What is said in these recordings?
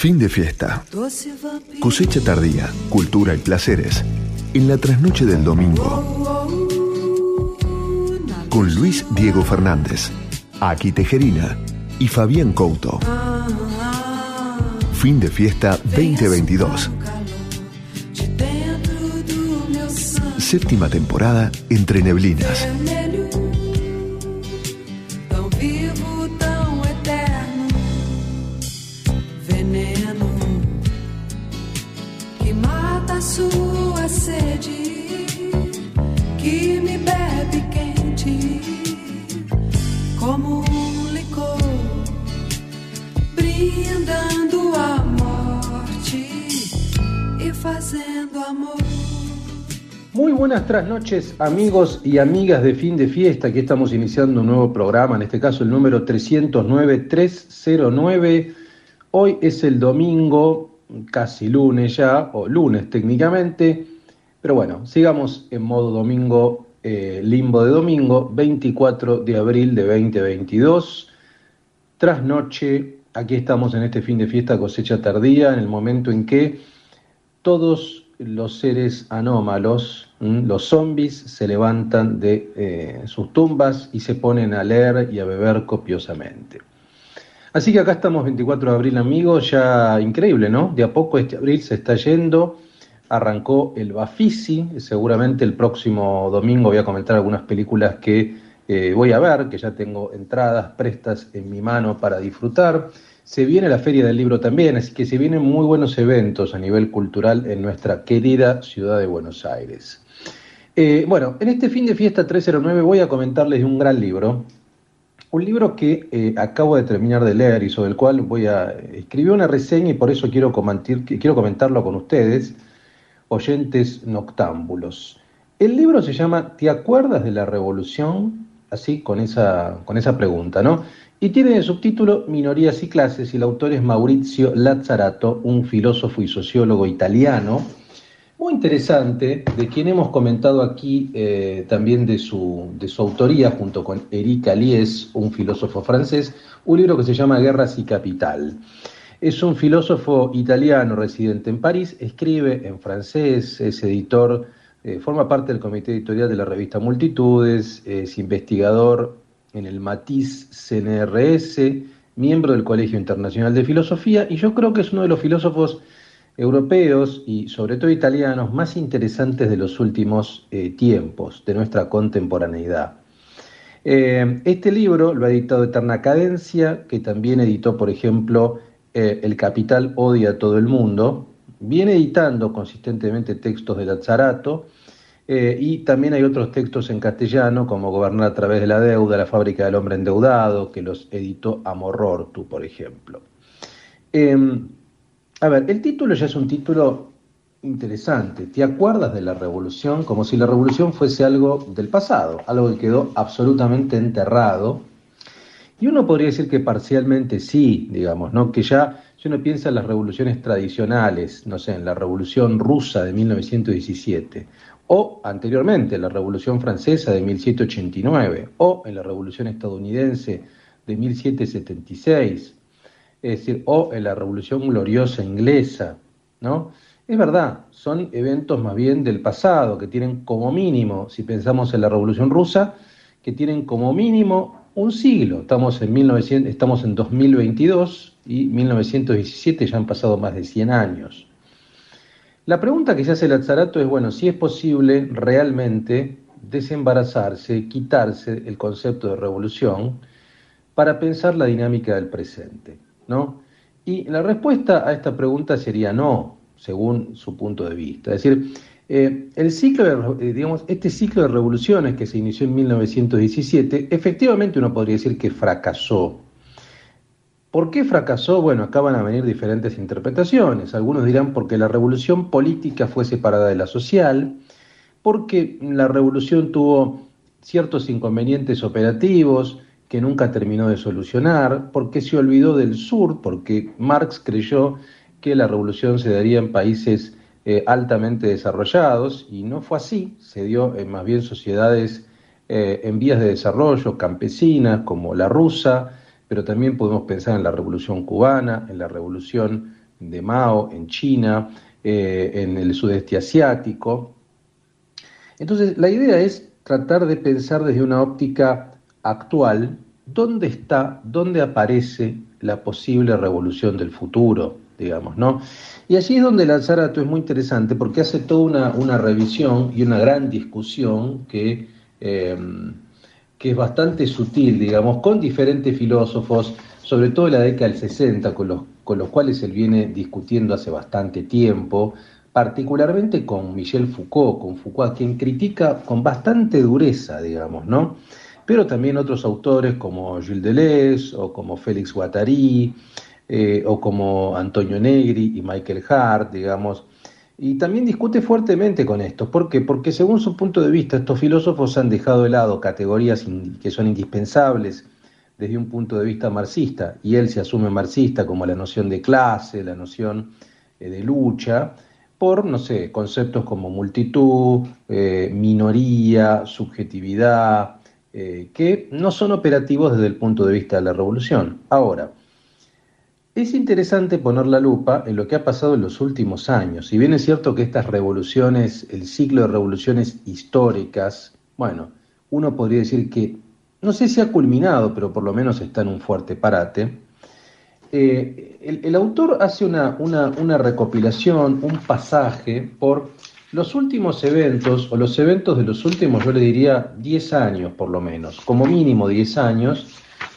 Fin de fiesta. Cosecha tardía, cultura y placeres. En la trasnoche del domingo. Con Luis Diego Fernández, Aki Tejerina y Fabián Couto. Fin de fiesta 2022. Séptima temporada entre neblinas. Noches amigos y amigas de fin de fiesta. Aquí estamos iniciando un nuevo programa, en este caso el número 309-309. Hoy es el domingo, casi lunes ya, o lunes técnicamente, pero bueno, sigamos en modo domingo, eh, limbo de domingo, 24 de abril de 2022. Trasnoche, aquí estamos en este fin de fiesta cosecha tardía, en el momento en que todos los seres anómalos, los zombies, se levantan de eh, sus tumbas y se ponen a leer y a beber copiosamente. Así que acá estamos 24 de abril, amigos, ya increíble, ¿no? De a poco este abril se está yendo, arrancó el Bafisi, seguramente el próximo domingo voy a comentar algunas películas que eh, voy a ver, que ya tengo entradas prestas en mi mano para disfrutar. Se viene la Feria del Libro también, así que se vienen muy buenos eventos a nivel cultural en nuestra querida ciudad de Buenos Aires. Eh, bueno, en este fin de fiesta 309 voy a comentarles un gran libro, un libro que eh, acabo de terminar de leer y sobre el cual voy a escribir una reseña y por eso quiero, quiero comentarlo con ustedes, oyentes noctámbulos. El libro se llama ¿Te acuerdas de la revolución? Así, con esa, con esa pregunta, ¿no? Y tiene de subtítulo Minorías y clases y el autor es Maurizio Lazzarato, un filósofo y sociólogo italiano, muy interesante, de quien hemos comentado aquí eh, también de su, de su autoría, junto con Eric Aliès, un filósofo francés, un libro que se llama Guerras y Capital. Es un filósofo italiano residente en París, escribe en francés, es editor, eh, forma parte del comité editorial de la revista Multitudes, es investigador en el Matiz CNRS, miembro del Colegio Internacional de Filosofía, y yo creo que es uno de los filósofos europeos y sobre todo italianos más interesantes de los últimos eh, tiempos, de nuestra contemporaneidad. Eh, este libro lo ha editado Eterna Cadencia, que también editó, por ejemplo, eh, El Capital odia a todo el mundo. Viene editando consistentemente textos de Lazzarato, eh, y también hay otros textos en castellano, como Gobernar a través de la deuda, La fábrica del hombre endeudado, que los editó Amorortu, por ejemplo. Em, a ver, el título ya es un título interesante. ¿Te acuerdas de la revolución? Como si la revolución fuese algo del pasado, algo que quedó absolutamente enterrado. Y uno podría decir que parcialmente sí, digamos, ¿no? Que ya, si uno piensa en las revoluciones tradicionales, no sé, en la revolución rusa de 1917, o anteriormente la Revolución Francesa de 1789, o en la Revolución Estadounidense de 1776, es decir, o en la Revolución Gloriosa Inglesa, ¿no? Es verdad, son eventos más bien del pasado, que tienen como mínimo, si pensamos en la Revolución Rusa, que tienen como mínimo un siglo. Estamos en, 1900, estamos en 2022 y 1917 ya han pasado más de 100 años. La pregunta que se hace Lazzarato es, bueno, si es posible realmente desembarazarse, quitarse el concepto de revolución para pensar la dinámica del presente, ¿no? Y la respuesta a esta pregunta sería no, según su punto de vista. Es decir, eh, el ciclo de, eh, digamos, este ciclo de revoluciones que se inició en 1917, efectivamente uno podría decir que fracasó, ¿Por qué fracasó? Bueno, acá van a venir diferentes interpretaciones. Algunos dirán porque la revolución política fue separada de la social, porque la revolución tuvo ciertos inconvenientes operativos que nunca terminó de solucionar, porque se olvidó del sur, porque Marx creyó que la revolución se daría en países eh, altamente desarrollados y no fue así, se dio en más bien sociedades eh, en vías de desarrollo, campesinas como la rusa, pero también podemos pensar en la Revolución Cubana, en la Revolución de Mao en China, eh, en el sudeste asiático. Entonces, la idea es tratar de pensar desde una óptica actual dónde está, dónde aparece la posible revolución del futuro, digamos, ¿no? Y allí es donde Lanzarato es muy interesante porque hace toda una, revisión y una gran discusión que, em, que es bastante sutil, digamos, con diferentes filósofos, sobre todo en la década del 60, con los, con los cuales él viene discutiendo hace bastante tiempo, particularmente con Michel Foucault, con Foucault, quien critica con bastante dureza, digamos, ¿no? Pero también otros autores como Gilles Deleuze o como Félix Guattari eh, o como Antonio Negri y Michael Hart, digamos. Y también discute fuertemente con esto. ¿Por qué? Porque según su punto de vista, estos filósofos han dejado de lado categorías que son indispensables desde un punto de vista marxista, y él se asume marxista como la noción de clase, la noción eh, de lucha, por, no sé, conceptos como multitud, eh, minoría, subjetividad, eh, que no son operativos desde el punto de vista de la revolución. Ahora, es interesante poner la lupa en lo que ha pasado en los últimos años. Si bien es cierto que estas revoluciones, el ciclo de revoluciones históricas, bueno, uno podría decir que, no sé si ha culminado, pero por lo menos está en un fuerte parate, eh, el, autor hace una, recopilación, un pasaje por los últimos eventos, o los eventos de los últimos, yo le diría, 10 años por lo menos, como mínimo 10 años,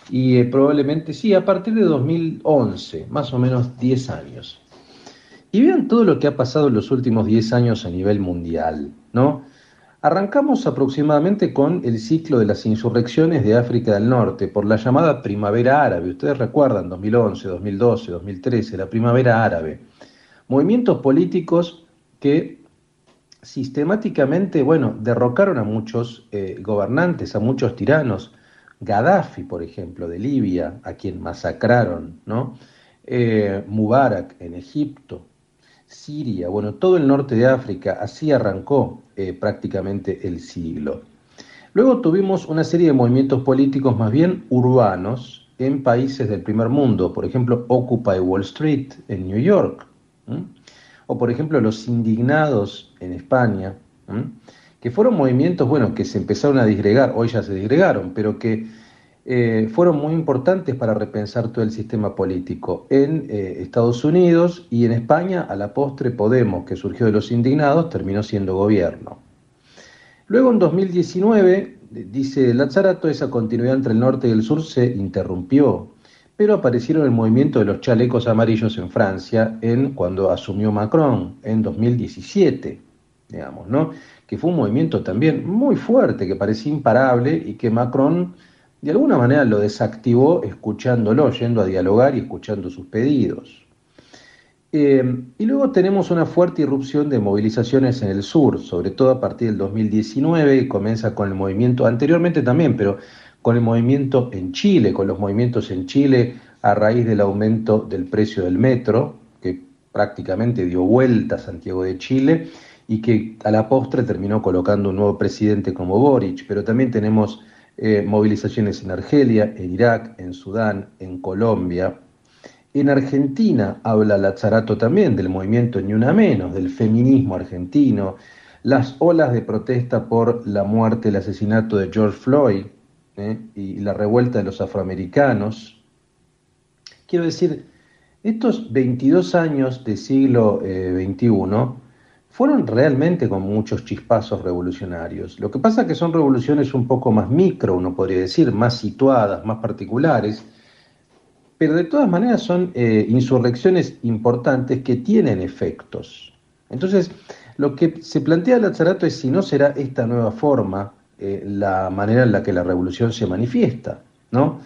y eh, probablemente sí, a partir de 2011, más o menos 10 años. Y vean todo lo que ha pasado en los últimos 10 años a nivel mundial, ¿no? Arrancamos aproximadamente con el ciclo de las insurrecciones de África del Norte por la llamada Primavera Árabe. Ustedes recuerdan 2011, 2012, 2013, la Primavera Árabe. Movimientos políticos que sistemáticamente, bueno, derrocaron a muchos eh, gobernantes, a muchos tiranos. Gaddafi, por ejemplo, de Libia, a quien masacraron, ¿no? Eh, Mubarak en Egipto, Siria, bueno, todo el norte de África, así arrancó eh, prácticamente el siglo. Luego tuvimos una serie de movimientos políticos más bien urbanos en países del primer mundo, por ejemplo, Occupy Wall Street en New York, o por ejemplo los indignados en España, que fueron movimientos, bueno, que se empezaron a disgregar, hoy ya se disgregaron, pero que eh, fueron muy importantes para repensar todo el sistema político. En eh, Estados Unidos y en España, a la postre, Podemos, que surgió de los indignados, terminó siendo gobierno. Luego, en 2019, dice Lazarato, esa continuidad entre el norte y el sur se interrumpió, pero aparecieron el movimiento de los chalecos amarillos en Francia en cuando asumió Macron, en 2017, digamos, ¿no? Que fue un movimiento también muy fuerte, que parecía imparable y que Macron de alguna manera lo desactivó escuchándolo, yendo a dialogar y escuchando sus pedidos. Eh, y luego tenemos una fuerte irrupción de movilizaciones en el sur, sobre todo a partir del 2019, y comienza con el movimiento, anteriormente también, pero con el movimiento en Chile, con los movimientos en Chile a raíz del aumento del precio del metro, que prácticamente dio vuelta a Santiago de Chile y que a la postre terminó colocando un nuevo presidente como Boric, pero también tenemos eh, movilizaciones en Argelia, en Irak, en Sudán, en Colombia. En Argentina habla Lazarato también del movimiento Ni Una Menos, del feminismo argentino, las olas de protesta por la muerte, el asesinato de George Floyd ¿eh? y la revuelta de los afroamericanos. Quiero decir, estos 22 años del siglo XXI eh, fueron realmente con muchos chispazos revolucionarios. Lo que pasa es que son revoluciones un poco más micro, uno podría decir, más situadas, más particulares, pero de todas maneras son eh, insurrecciones importantes que tienen efectos. Entonces, lo que se plantea Lazarato es si no será esta nueva forma eh, la manera en la que la revolución se manifiesta, ¿no?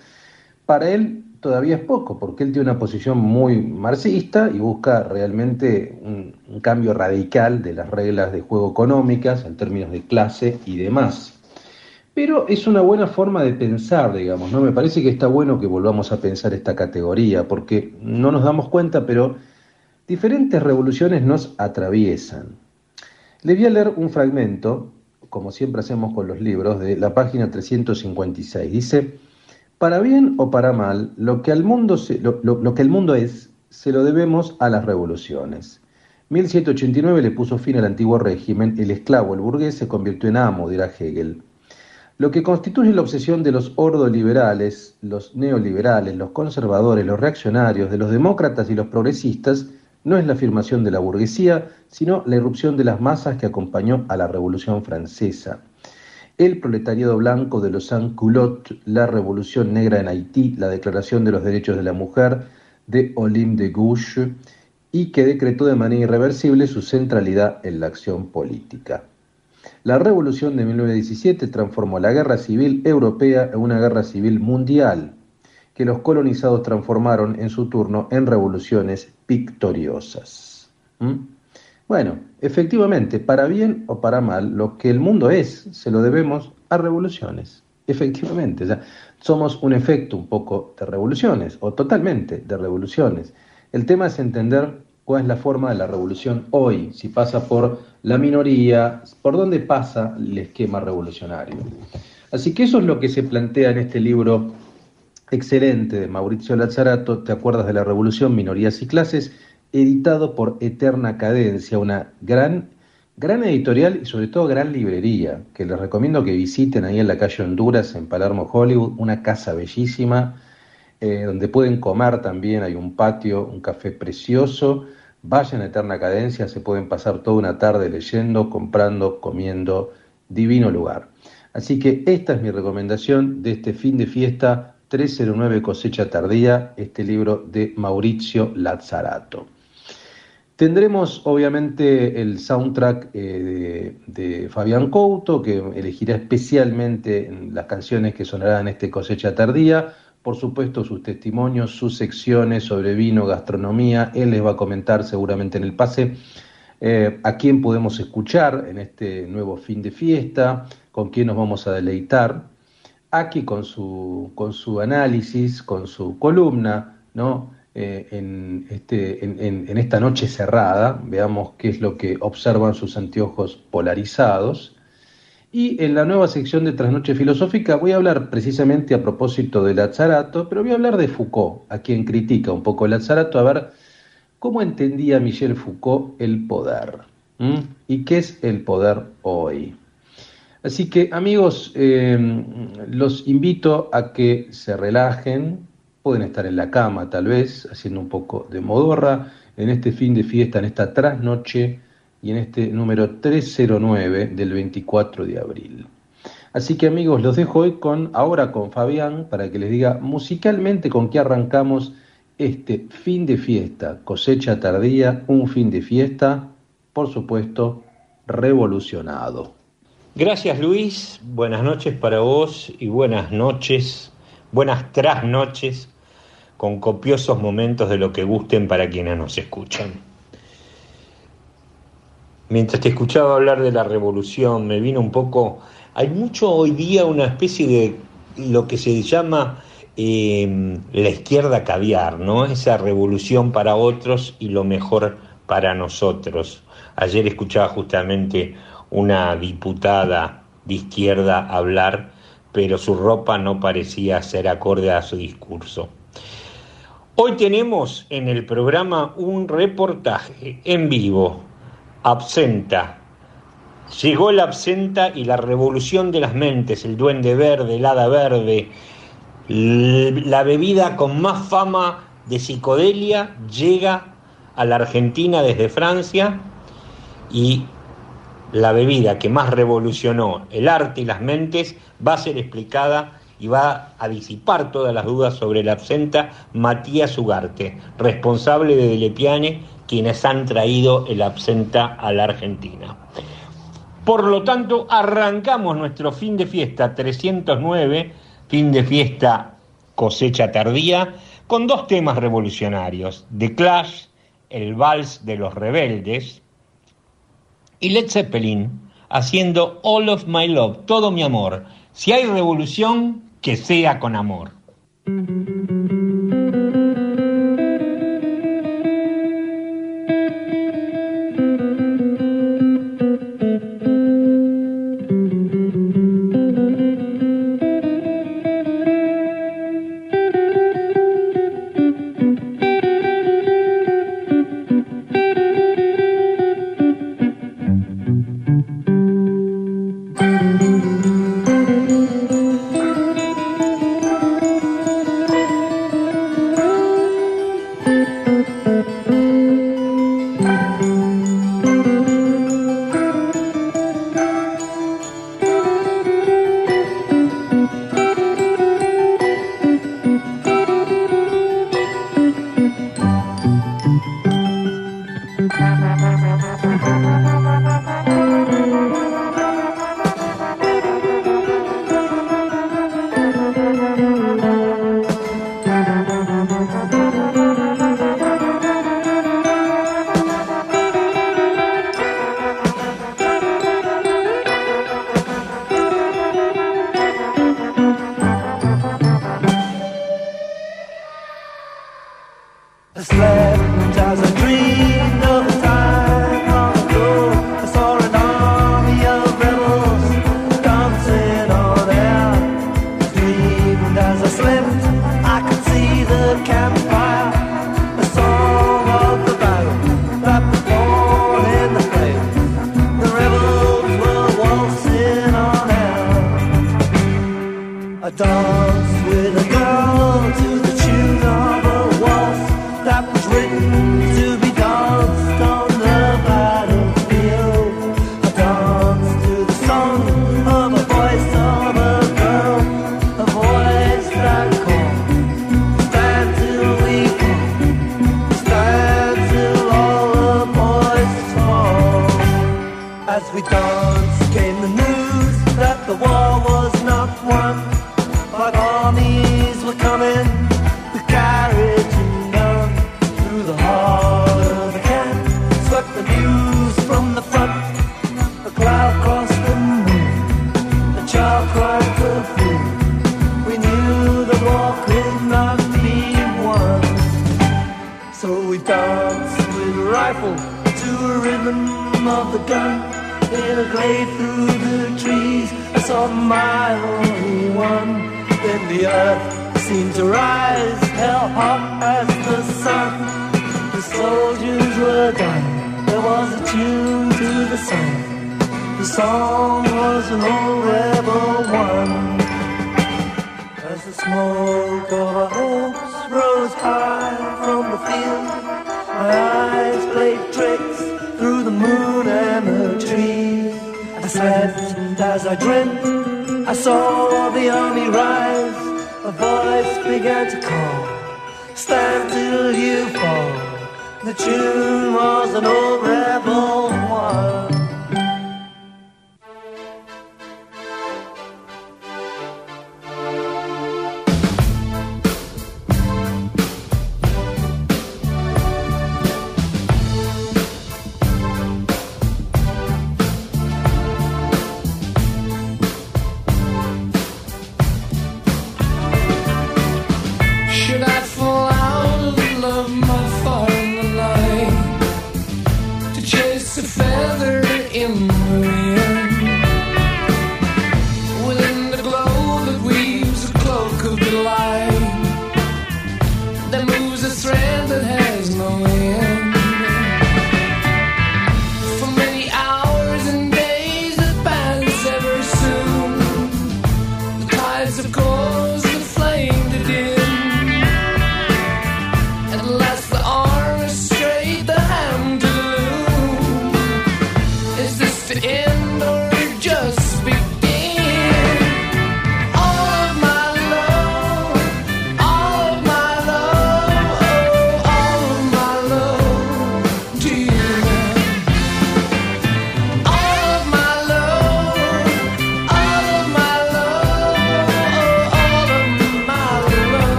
Para él todavía es poco, porque él tiene una posición muy marxista y busca realmente un, cambio radical de las reglas de juego económicas en términos de clase y demás. Pero es una buena forma de pensar, digamos, ¿no? Me parece que está bueno que volvamos a pensar esta categoría, porque no nos damos cuenta, pero diferentes revoluciones nos atraviesan. Le voy a leer un fragmento, como siempre hacemos con los libros, de la página 356. Dice, para bien o para mal, lo que, mundo lo, que el mundo es, se lo debemos a las revoluciones. 1789 le puso fin al antiguo régimen, el esclavo, el burgués, se convirtió en amo, dirá Hegel. Lo que constituye la obsesión de los ordoliberales, los neoliberales, los conservadores, los reaccionarios, de los demócratas y los progresistas, no es la afirmación de la burguesía, sino la irrupción de las masas que acompañó a la Revolución Francesa. El proletariado blanco de los sans-culottes, la Revolución Negra en Haití, la Declaración de los Derechos de la Mujer de Olympe de Gouges, y que decretó de manera irreversible su centralidad en la acción política. La revolución de 1917 transformó la guerra civil europea en una guerra civil mundial, que los colonizados transformaron en su turno en revoluciones victoriosas. ¿Mm? Bueno, efectivamente, para bien o para mal, lo que el mundo es, se lo debemos a revoluciones. Efectivamente, somos un efecto un poco de revoluciones, o totalmente de revoluciones. El tema es entender cuál es la forma de la revolución hoy, si pasa por la minoría, por dónde pasa el esquema revolucionario. Así que eso es lo que se plantea en este libro excelente de Mauricio Lazzarato, ¿Te acuerdas de la revolución, minorías y clases? Editado por Eterna Cadencia, una gran, gran editorial y sobre todo gran librería, que les recomiendo que visiten ahí en la calle Honduras, en Palermo, Hollywood, una casa bellísima, eh, donde pueden comer también, hay un patio, un café precioso, vayan a Eterna Cadencia, se pueden pasar toda una tarde leyendo, comprando, comiendo, divino lugar. Así que esta es mi recomendación de este fin de fiesta 309 Cosecha Tardía, este libro de Mauricio Lazzarato. Tendremos obviamente el soundtrack eh, de, Fabián Couto, que elegirá especialmente las canciones que sonarán en este cosecha tardía. Por supuesto, sus testimonios, sus secciones sobre vino, gastronomía. Él les va a comentar seguramente en el pase eh, a quién podemos escuchar en este nuevo fin de fiesta, con quién nos vamos a deleitar. Aquí con su, con su análisis, con su columna, ¿no? Eh, en, este, en, esta noche cerrada, veamos qué es lo que observan sus anteojos polarizados. Y en la nueva sección de Trasnoche Filosófica voy a hablar precisamente a propósito de Lazarato, pero voy a hablar de Foucault, a quien critica un poco Lazarato, a ver cómo entendía Michel Foucault el poder. ¿Y qué es el poder hoy? Así que amigos, eh, los invito a que se relajen, pueden estar en la cama tal vez, haciendo un poco de modorra, en este fin de fiesta, en esta trasnoche y en este número 309 del 24 de abril. Así que amigos, los dejo hoy con, ahora con Fabián, para que les diga musicalmente con qué arrancamos este fin de fiesta, cosecha tardía, un fin de fiesta, por supuesto, revolucionado. Gracias Luis, buenas noches para vos y buenas noches, buenas trasnoches con copiosos momentos de lo que gusten para quienes nos escuchan. Mientras te escuchaba hablar de la revolución, me vino un poco, hay mucho hoy día una especie de lo que se llama em, la izquierda caviar, ¿no? Esa revolución para otros y lo mejor para nosotros. Ayer escuchaba justamente una diputada de izquierda hablar, pero su ropa no parecía ser acorde a su discurso. Hoy tenemos en el programa un reportaje en vivo, Absenta. Llegó la absenta y la revolución de las mentes, el duende verde, el hada verde, la bebida con más fama de psicodelia llega a la Argentina desde Francia y la bebida que más revolucionó el arte y las mentes va a ser explicada y va a disipar todas las dudas sobre la absenta Matías Ugarte, responsable de Delepiane, quienes han traído el absenta a la Argentina. Por lo tanto, arrancamos nuestro fin de fiesta 309, fin de fiesta cosecha tardía, con dos temas revolucionarios, The Clash, el vals de los rebeldes, y Led Zeppelin, haciendo All of My Love, todo mi amor. Si hay revolución, que sea con amor.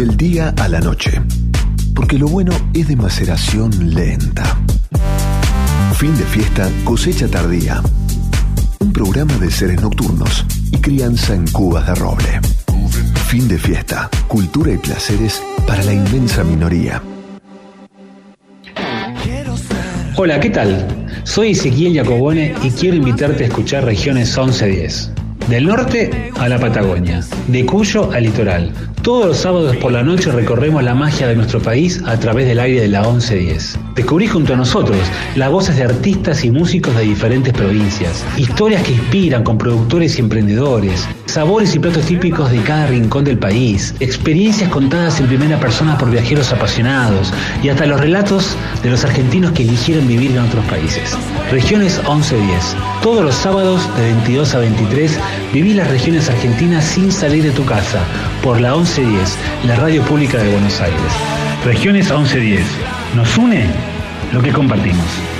Del día a la noche. Porque lo bueno es de maceración lenta. Fin de fiesta, cosecha tardía. Un programa de seres nocturnos y crianza en cubas de roble. Fin de fiesta, cultura y placeres para la inmensa minoría. Hola, ¿qué tal? Soy Ezequiel Jacobone y quiero invitarte a escuchar Regiones 1110. Del norte a la Patagonia, de Cuyo al litoral. Todos los sábados por la noche recorremos la magia de nuestro país a través del aire de la 1110. Descubrí junto a nosotros las voces de artistas y músicos de diferentes provincias, historias que inspiran con productores y emprendedores, sabores y platos típicos de cada rincón del país, experiencias contadas en primera persona por viajeros apasionados y hasta los relatos de los argentinos que eligieron vivir en otros países. Regiones 1110. Todos los sábados de 22 a 23 viví las regiones argentinas sin salir de tu casa por la 1110, la radio pública de Buenos Aires. Regiones 1110. Nos une lo que compartimos.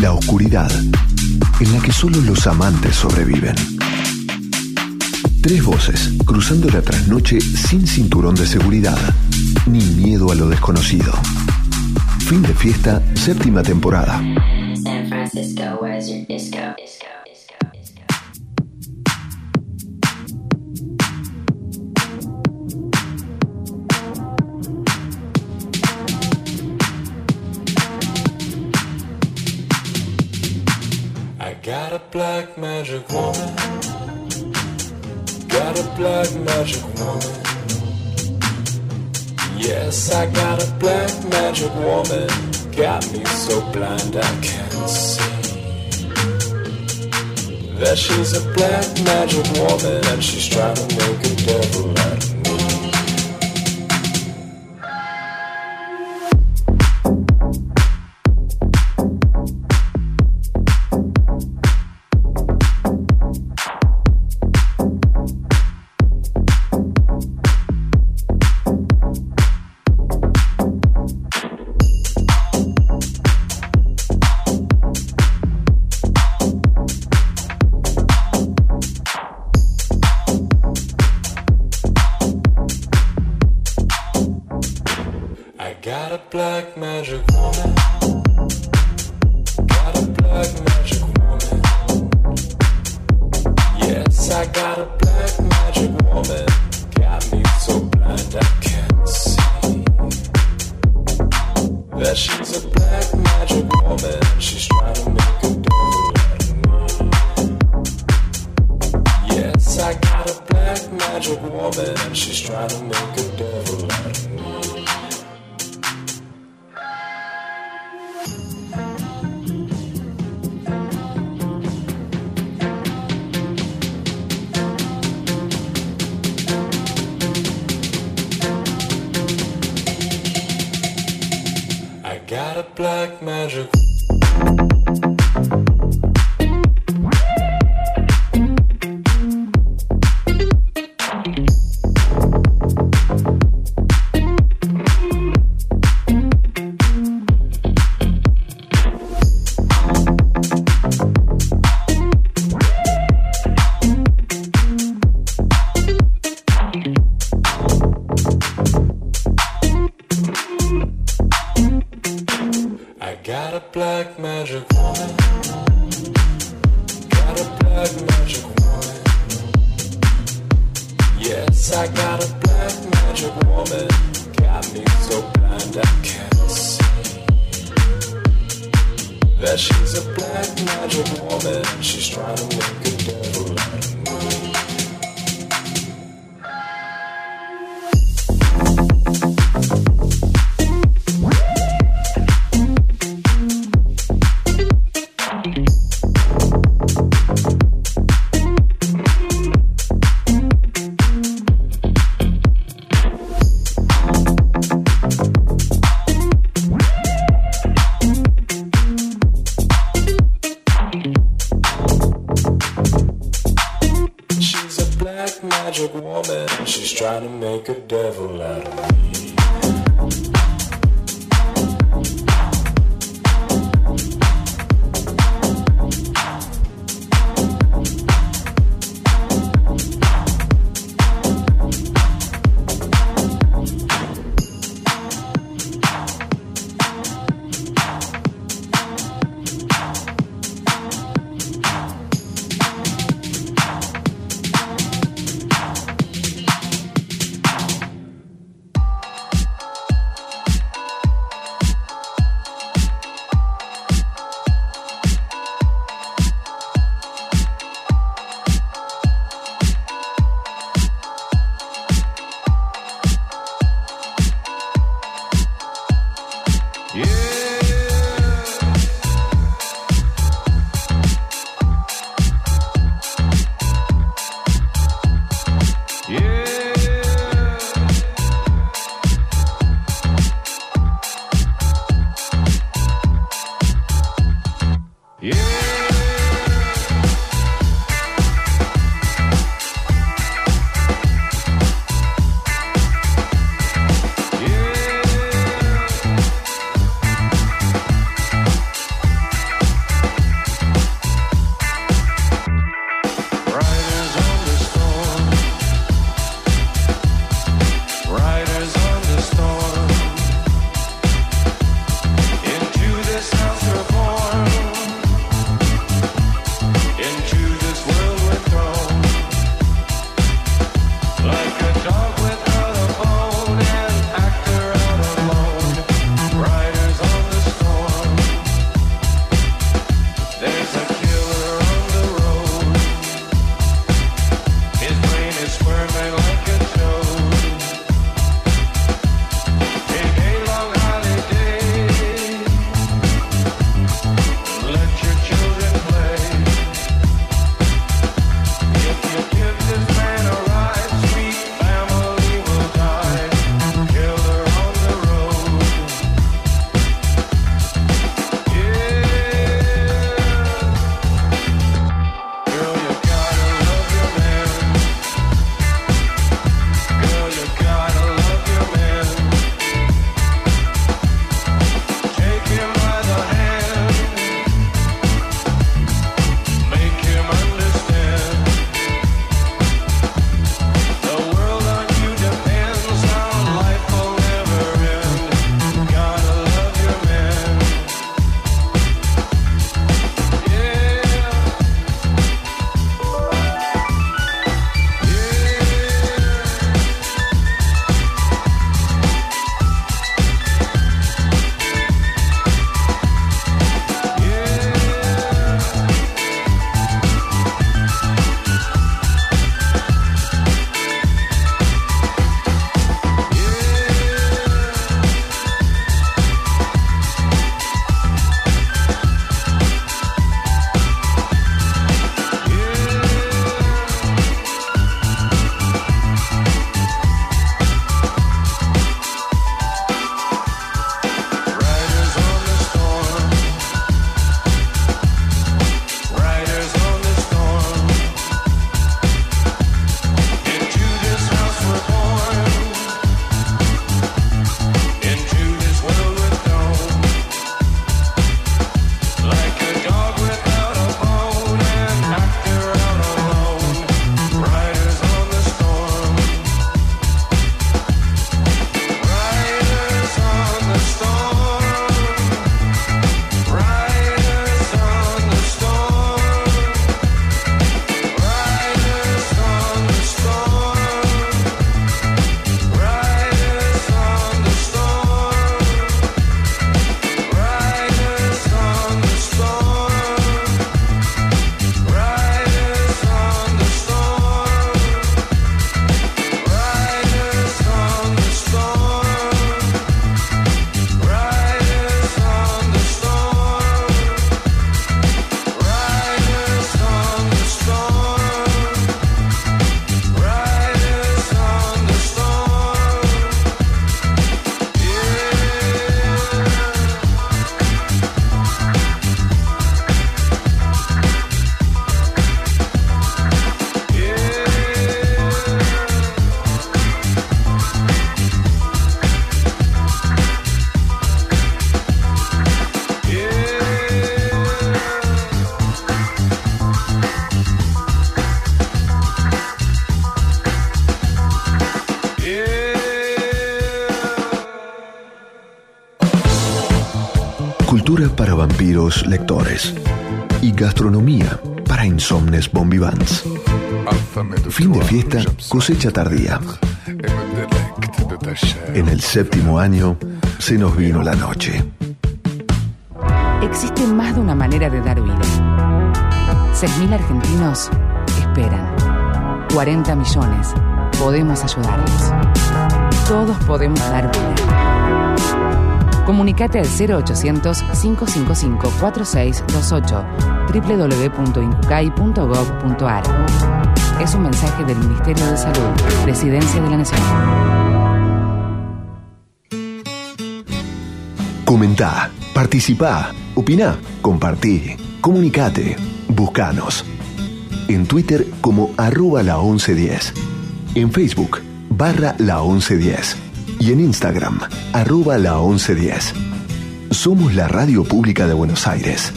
La oscuridad, en la que solo los amantes sobreviven. Tres voces, cruzando la trasnoche sin cinturón de seguridad, ni miedo a lo desconocido. Fin de fiesta, séptima temporada. San Francisco, got a black magic woman. Got a black magic woman. Yes, I got a black magic woman. Got me so blind I can't see. That she's a black magic woman and she's trying to make a devil out lectores y gastronomía para insomnes bombivans. Fin de fiesta, cosecha tardía. En el séptimo año se nos vino la noche. Existe más de una manera de dar vida. 6.000 argentinos esperan. 40 millones. Podemos ayudarlos. Todos podemos dar vida. Comunicate al 0800-555-4628 www.incucay.gov.ar Es un mensaje del Ministerio de Salud, Presidencia de la Nación. Comentá, participá, opina, compartí, comunicate, buscanos. En Twitter como arroba la 1110. En Facebook barra la 1110. Y en Instagram arroba la 1110. Somos la radio pública de Buenos Aires.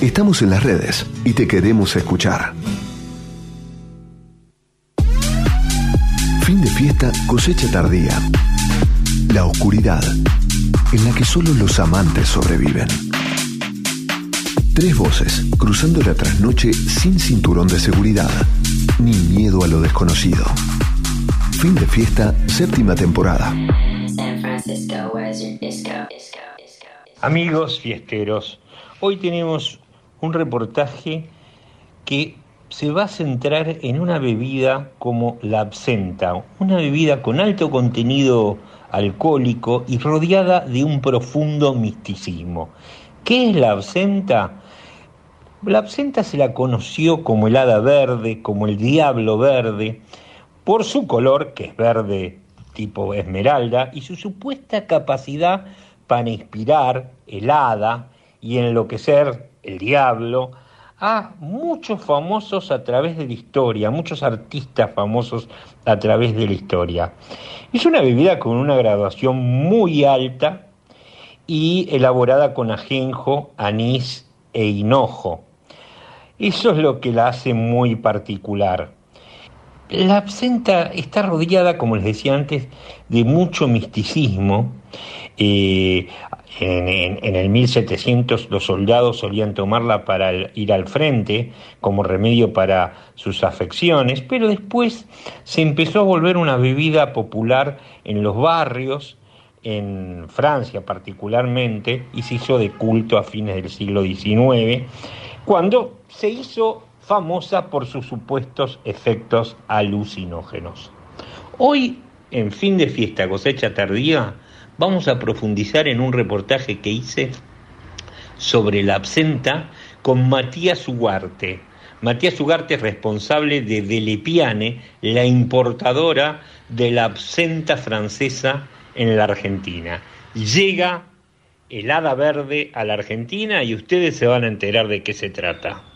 Estamos en las redes y te queremos escuchar. Fin de fiesta, cosecha tardía. La oscuridad, en la que solo los amantes sobreviven. Tres voces cruzando la trasnoche sin cinturón de seguridad, ni miedo a lo desconocido. Fin de fiesta, séptima temporada. Amigos fiesteros, hoy tenemos un reportaje que se va a centrar en una bebida como la absenta, una bebida con alto contenido alcohólico y rodeada de un profundo misticismo. ¿Qué es la absenta? La absenta se la conoció como el hada verde, como el diablo verde, por su color, que es verde tipo esmeralda, y su supuesta capacidad para inspirar el hada y enloquecer el diablo a muchos famosos a través de la historia, muchos artistas famosos a través de la historia. Es una bebida con una graduación muy alta y elaborada con ajenjo, anís e hinojo. Eso es lo que la hace muy particular. La absenta está rodeada, como les decía antes, de mucho misticismo. Eh, en, el 1700 los soldados solían tomarla para ir al frente como remedio para sus afecciones, pero después se empezó a volver una bebida popular en los barrios, en Francia particularmente, y se hizo de culto a fines del siglo XIX, cuando se hizo famosa por sus supuestos efectos alucinógenos. Hoy, en fin de fiesta cosecha tardía, vamos a profundizar en un reportaje que hice sobre la absenta con Matías Ugarte. Matías Ugarte es responsable de Delepiane, la importadora de la absenta francesa en la Argentina. Llega el hada verde a la Argentina y ustedes se van a enterar de qué se trata.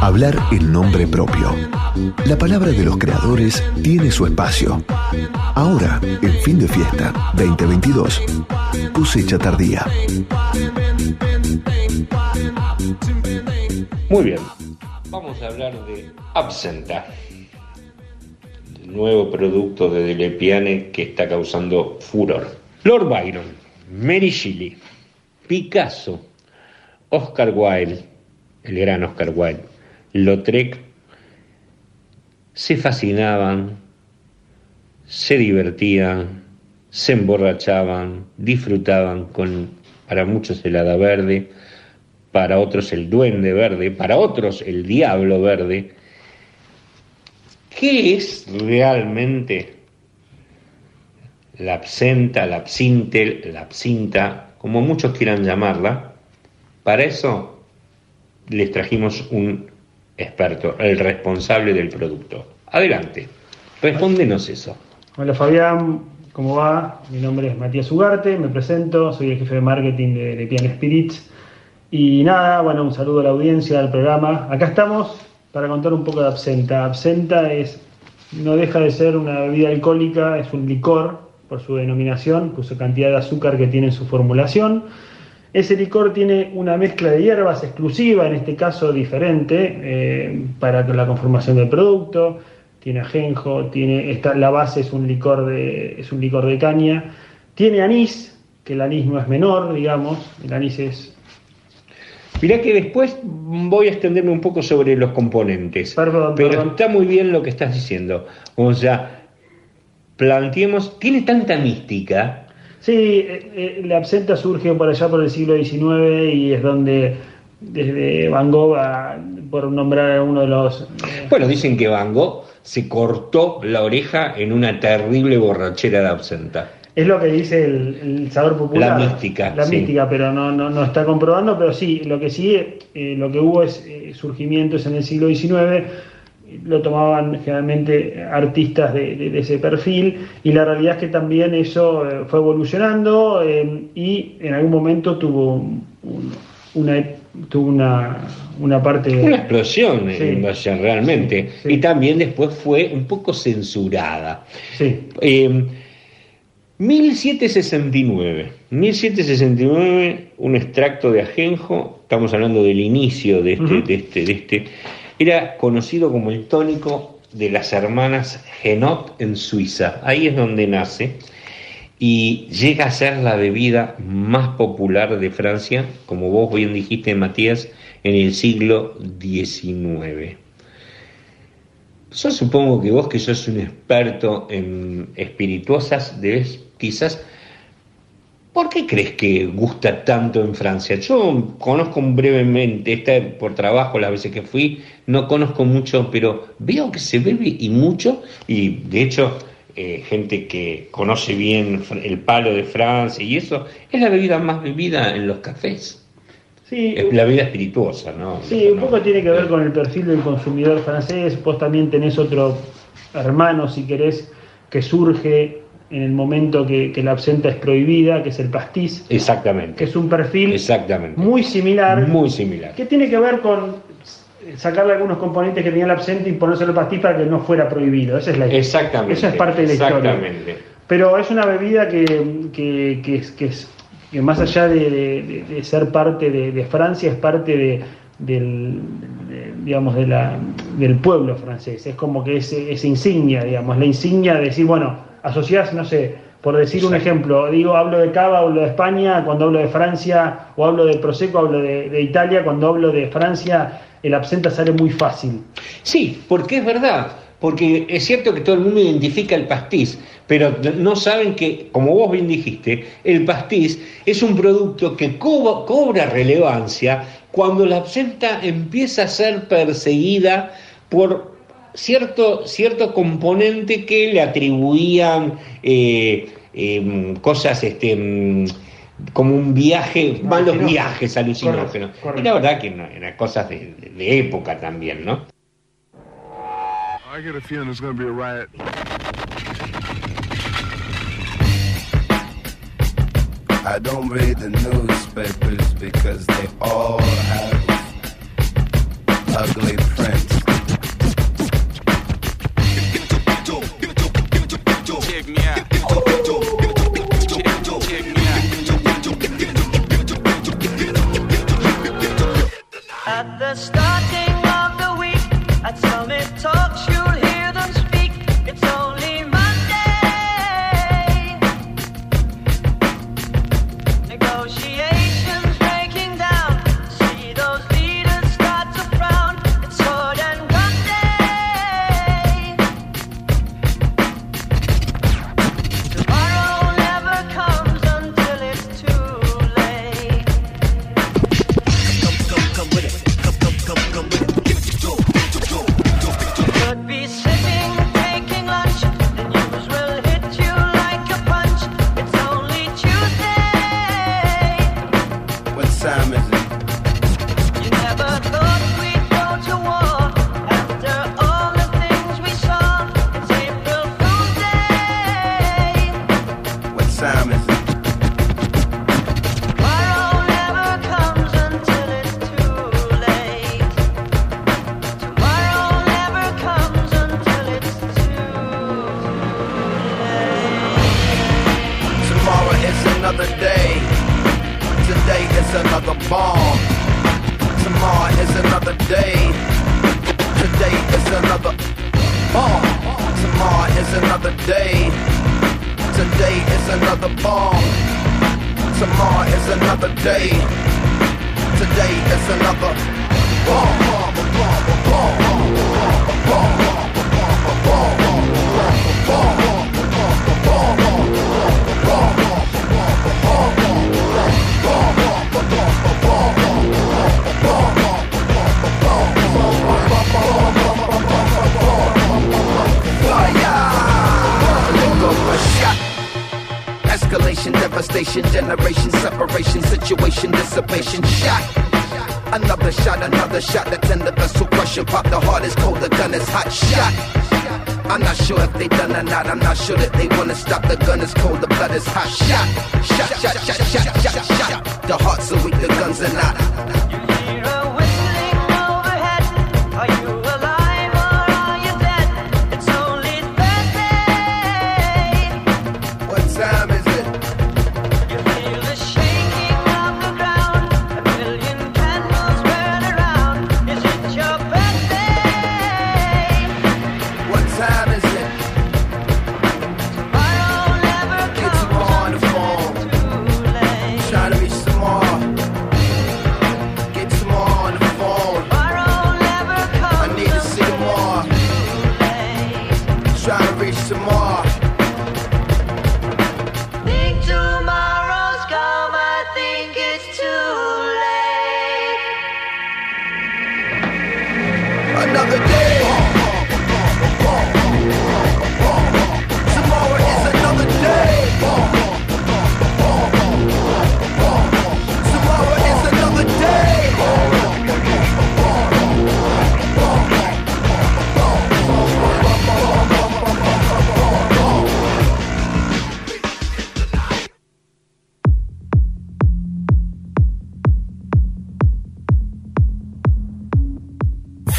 Hablar el nombre propio. La palabra de los creadores tiene su espacio. Ahora, en fin de fiesta 2022, cosecha tardía. Muy bien, vamos a hablar de Absenta, el nuevo producto de Delepiane que está causando furor. Lord Byron, Mary Shelley, Picasso, Oscar Wilde, el gran Oscar Wilde, Lautrec, se fascinaban, se divertían, se emborrachaban, disfrutaban con, para muchos el hada verde, para otros el duende verde, para otros el diablo verde. ¿Qué es realmente la absenta, la absinte, la absinta, como muchos quieran llamarla? Para eso les trajimos un experto, el responsable del producto. Adelante, respóndenos eso. Hola Fabián, ¿cómo va? Mi nombre es Matías Ugarte, me presento, soy el jefe de marketing de, de Pian Spirits. Y nada, bueno, un saludo a la audiencia del programa. Acá estamos para contar un poco de absenta. Absenta es, no deja de ser una bebida alcohólica, es un licor por su denominación, por su cantidad de azúcar que tiene en su formulación. Ese licor tiene una mezcla de hierbas exclusiva, en este caso diferente, eh, para la conformación del producto. Tiene ajenjo, tiene esta, la base es un licor de, es un licor de caña, Tiene anís, que el anís no es menor, digamos, el anís es... Mirá que después voy a extenderme un poco sobre los componentes. Perdón, pero perdón. está muy bien lo que estás diciendo. O sea, planteemos, tiene tanta mística. Sí, eh, eh, la absenta surge por allá por el siglo XIX y es donde desde Van Gogh, a- por nombrar a uno de los... eh, Bueno, dicen que Van Gogh se cortó la oreja en una terrible borrachera de absenta. Es lo que dice el, el sabor popular. La mística, La sí. mística, pero no, no, no está comprobando, pero sí, lo que sí, lo que hubo es surgimientos en el siglo XIX, lo tomaban generalmente artistas de, de- de ese perfil, y la realidad es que también eso eh, fue evolucionando eh, y en algún momento tuvo un- un- una, tuvo una, una parte... Una explosión Sí. en Valle, realmente. Sí, sí. Y también después fue un poco censurada. Sí, Eh, 1769. 1769, un extracto de ajenjo, estamos hablando del inicio de este, de este, de este. Era conocido como el tónico de las hermanas Genot en Suiza. Ahí es donde nace y llega a ser la bebida más popular de Francia, como vos bien dijiste, Matías, en el siglo XIX. Yo supongo que vos, que sos un experto en espirituosas, debes quizás... ¿Por qué crees que gusta tanto en Francia? Yo conozco brevemente, está por trabajo las veces que fui, no conozco mucho, pero veo que se bebe y mucho, y de hecho eh, gente que conoce bien el palo de Francia y eso, es la bebida más bebida en los cafés. sí. Es la bebida espirituosa, ¿no? Sí, un poco tiene que ver con el perfil del consumidor francés. Vos también tenés otro hermano, si querés, que surge en el momento que, que la absenta es prohibida, que es el pastiz, Exactamente. que es un perfil Exactamente. muy similar, Muy similar. que tiene que ver con sacarle algunos componentes que tenía la absenta y ponérselo al pastiz para que no fuera prohibido. Esa es la Exactamente. Eso es parte de la historia. Exactamente. Pero es una bebida que, que, que es, que, es- que más allá de, de- ser parte de, de Francia, es parte de, del, de- digamos, de la, del pueblo francés. Es como que es, es insignia, digamos, la insignia de decir, bueno, asociás, no sé, por decir un ejemplo, digo, hablo de Cava, hablo de España, cuando hablo de Francia, o hablo de Prosecco, hablo de, de Italia, cuando hablo de Francia, el absenta sale muy fácil. Sí, porque es verdad. Porque es cierto que todo el mundo identifica el pastiz, pero no saben que, como vos bien dijiste, el pastiz es un producto que co- cobra relevancia cuando la absenta empieza a ser perseguida por cierto, cierto componente que le atribuían eh, em, cosas este, em, como un viaje, malos Alucinógeno. viajes alucinógenos. Correcto, correcto. Y la verdad que no, eran cosas de, de- época también, ¿no? I get a feeling there's gonna be a riot. I don't read the newspapers because they all have ugly prints.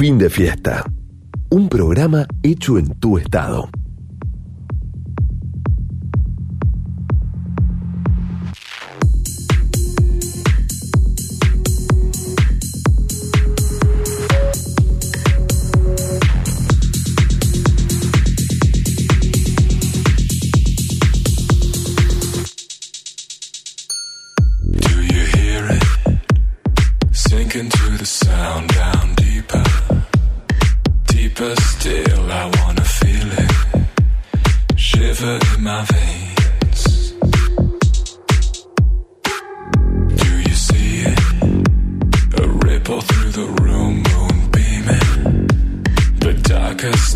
Fin de fiesta. Un programa hecho en tu estado.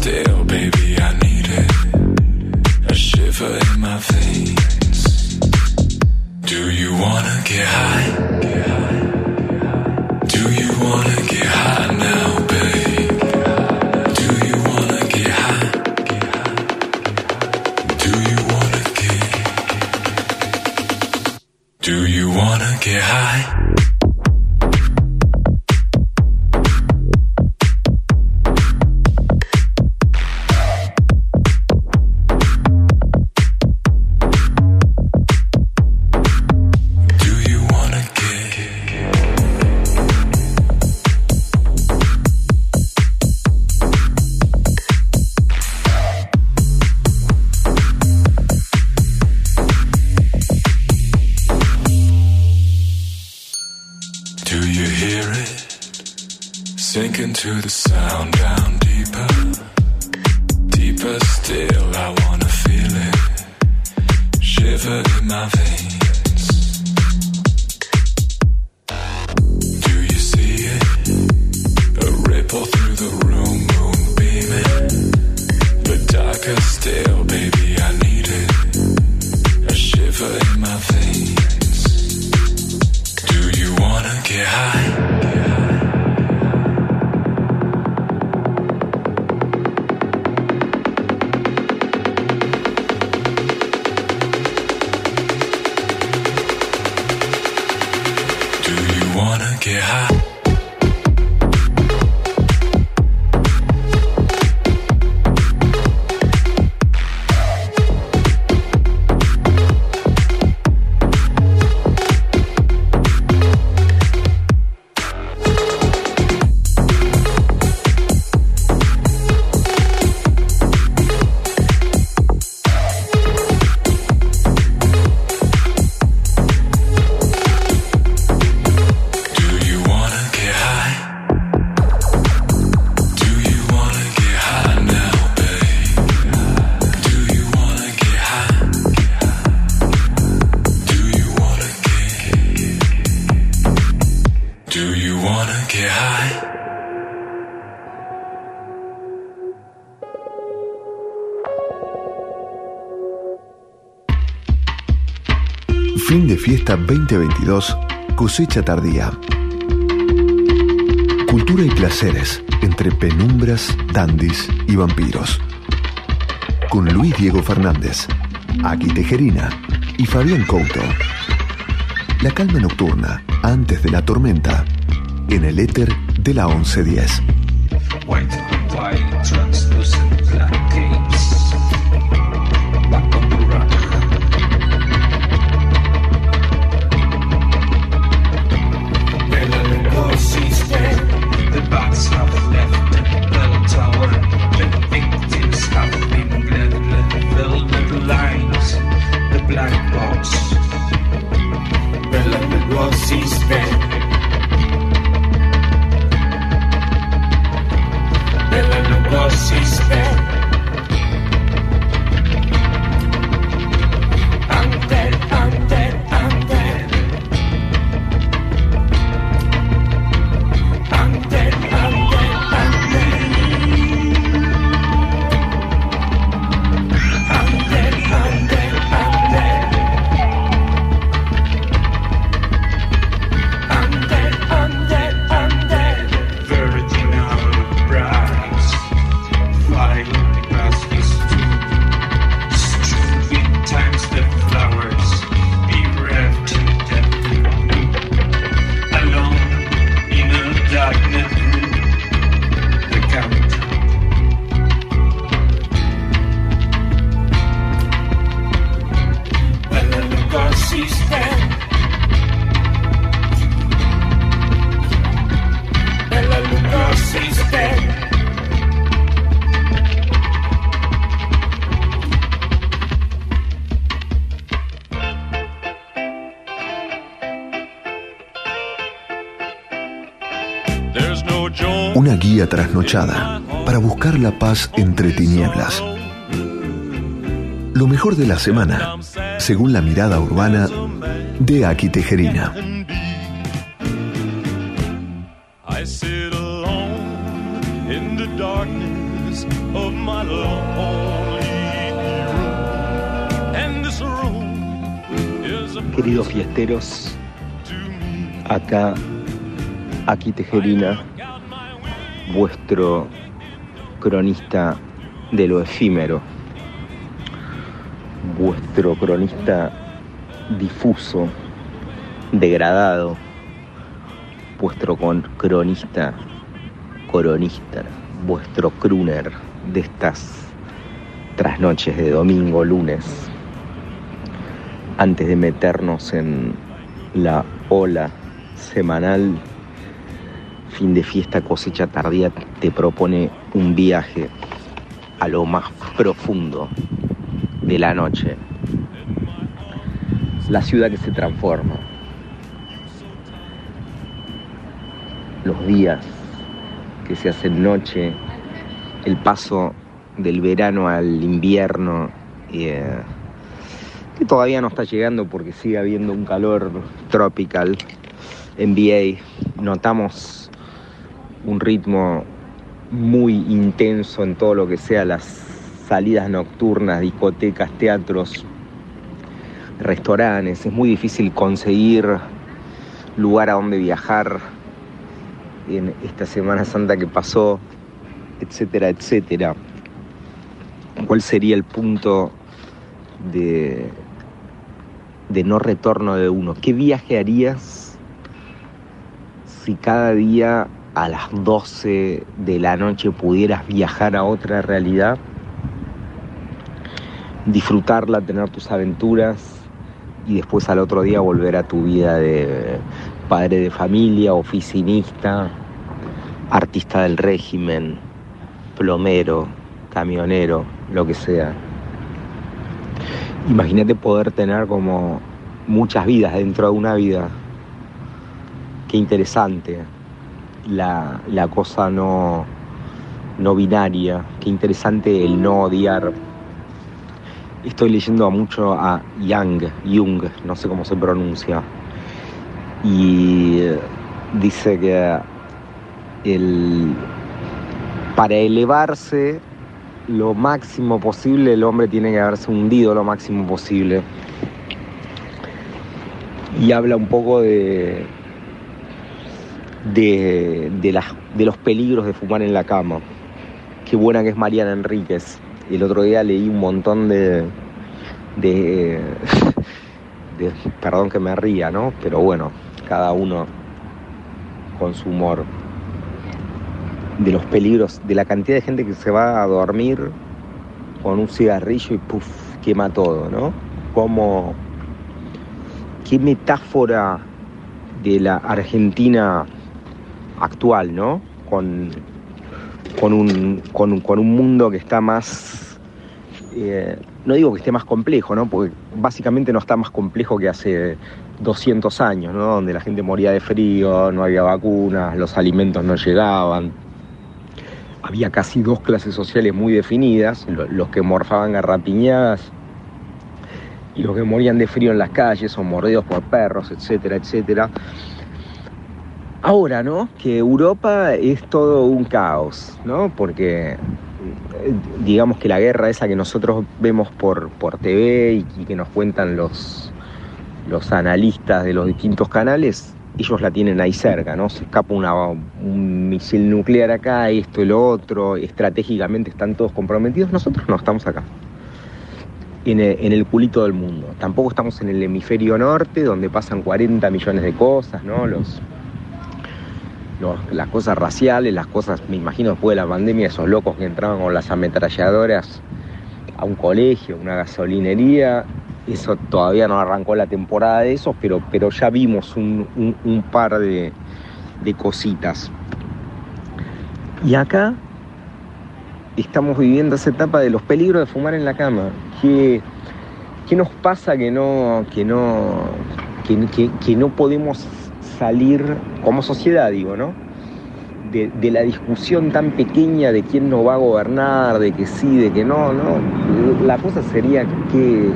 Baby, I need it. A shiver in my veins. Do you wanna get high? Fiesta 2022, cosecha tardía. Cultura y placeres entre penumbras, dandis y vampiros. Con Luis Diego Fernández, Aki Tejerina y Fabián Couto. La calma nocturna antes de la tormenta en el éter de la 1110. Trasnochada para buscar la paz entre tinieblas. Lo mejor de la semana, según la mirada urbana de Aki Tejerina. I sit alone in the darkness of my lonely room. And this room is a Queridos fiesteros, acá Aquí Tejerina, vuestro cronista de lo efímero, vuestro cronista difuso, degradado, vuestro cronista, coronista, vuestro crooner de estas trasnoches de domingo, lunes, antes de meternos en la ola semanal, de fiesta, cosecha tardía, te propone un viaje a lo más profundo de la noche. La ciudad que se transforma. Los días que se hacen noche, el paso del verano al invierno, eh, que todavía no está llegando porque sigue habiendo un calor tropical. NBA, notamos un ritmo muy intenso en todo lo que sea las salidas nocturnas, discotecas, teatros, restaurantes. Es muy difícil conseguir lugar a donde viajar en esta Semana Santa que pasó, etcétera, etcétera. ¿Cuál sería el punto de, de no retorno de uno? ¿Qué viaje harías si cada día a las 12 de la noche pudieras viajar a otra realidad? Disfrutarla, tener tus aventuras y después al otro día volver a tu vida de padre de familia, oficinista, artista del régimen, plomero, camionero, lo que sea. Imagínate poder tener como muchas vidas dentro de una vida. Qué interesante la, la cosa no, no binaria, qué interesante el no odiar. Estoy leyendo mucho a Young, Jung, no sé cómo se pronuncia, y dice que el, para elevarse lo máximo posible, el hombre tiene que haberse hundido lo máximo posible. y habla un poco de, de, de las- de los peligros de fumar en la cama. Qué buena que es Mariana Enríquez. El otro día leí un montón de, de, de- perdón que me ría, ¿no? Pero bueno, cada uno con su humor. De los peligros, de la cantidad de gente que se va a dormir con un cigarrillo y puff, quema todo, ¿no? Como, qué metáfora de la Argentina actual, ¿no? Con, con, un, con, un- con un mundo que está más, eh, no digo que esté más complejo, ¿no? Porque básicamente no está más complejo que hace 200 años, ¿no? Donde la gente moría de frío, no había vacunas, los alimentos no llegaban. Había casi dos clases sociales muy definidas, lo- los que morfaban garrapiñadas y los que morían de frío en las calles o mordidos por perros, etcétera, etcétera. Ahora, ¿no? Que Europa es todo un caos, ¿no? Porque eh, digamos que la guerra esa que nosotros vemos por, por TV y, que nos cuentan los, los analistas de los distintos canales, ellos la tienen ahí cerca, ¿no? Se escapa una- un misil nuclear acá, esto y lo otro, estratégicamente están todos comprometidos, nosotros no estamos acá. En el, en el culito del mundo. Tampoco estamos en el hemisferio norte, donde pasan 40 millones de cosas, ¿no? Los, las cosas raciales, las cosas, me imagino después de la pandemia, esos locos que entraban con las ametralladoras a un colegio, una gasolinería, eso todavía no arrancó la temporada de esos, pero, pero ya vimos un, un- un par de, cositas. Y acá estamos viviendo esa etapa de los peligros de fumar en la cama. ¿Qué, qué nos pasa que no, que no, que no podemos salir como sociedad, digo, ¿no? De, la discusión tan pequeña de quién nos va a gobernar, de que sí, de que no, ¿no? La cosa sería que,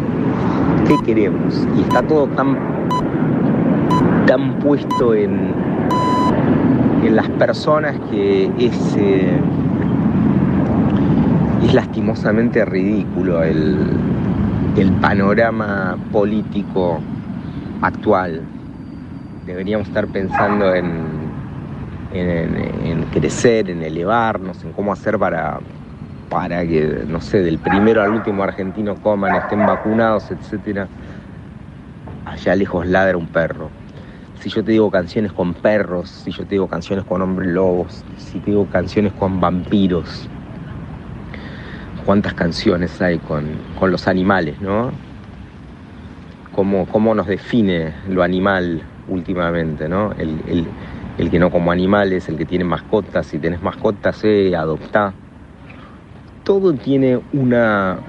qué queremos. Y está todo tan, tan puesto en, en las personas que es, eh, es lastimosamente ridículo el, el panorama político actual. Deberíamos estar pensando en, en, en- en crecer, en elevarnos, en cómo hacer para, para que, no sé, del primero al último argentino coman, estén vacunados, etcétera. Allá lejos ladra un perro. Si yo te digo canciones con perros, si yo te digo canciones con hombres lobos, si te digo canciones con vampiros, cuántas canciones hay con, con los animales, ¿no? Cómo, cómo nos define lo animal últimamente, ¿no? El, el- el que no como animales, el que tiene mascotas, si tenés mascotas, eh, adoptá. Todo tiene una,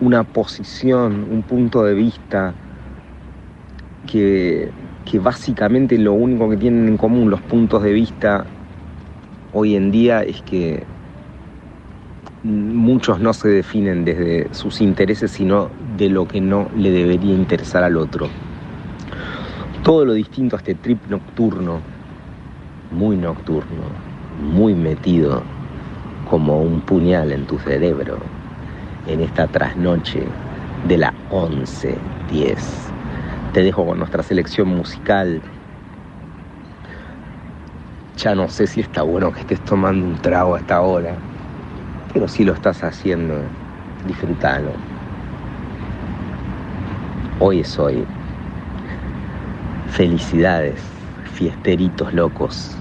una posición, un punto de vista que, que básicamente lo único que tienen en común los puntos de vista hoy en día es que muchos no se definen desde sus intereses, sino de lo que no le debería interesar al otro. Todo lo distinto a este trip nocturno, muy nocturno, muy metido como un puñal en tu cerebro, en esta trasnoche de la 11-10. Te dejo con nuestra selección musical. Ya no sé si está bueno que estés tomando un trago a esta hora, pero si lo estás haciendo, disfrútalo. Hoy es hoy. Felicidades, fiesteritos locos.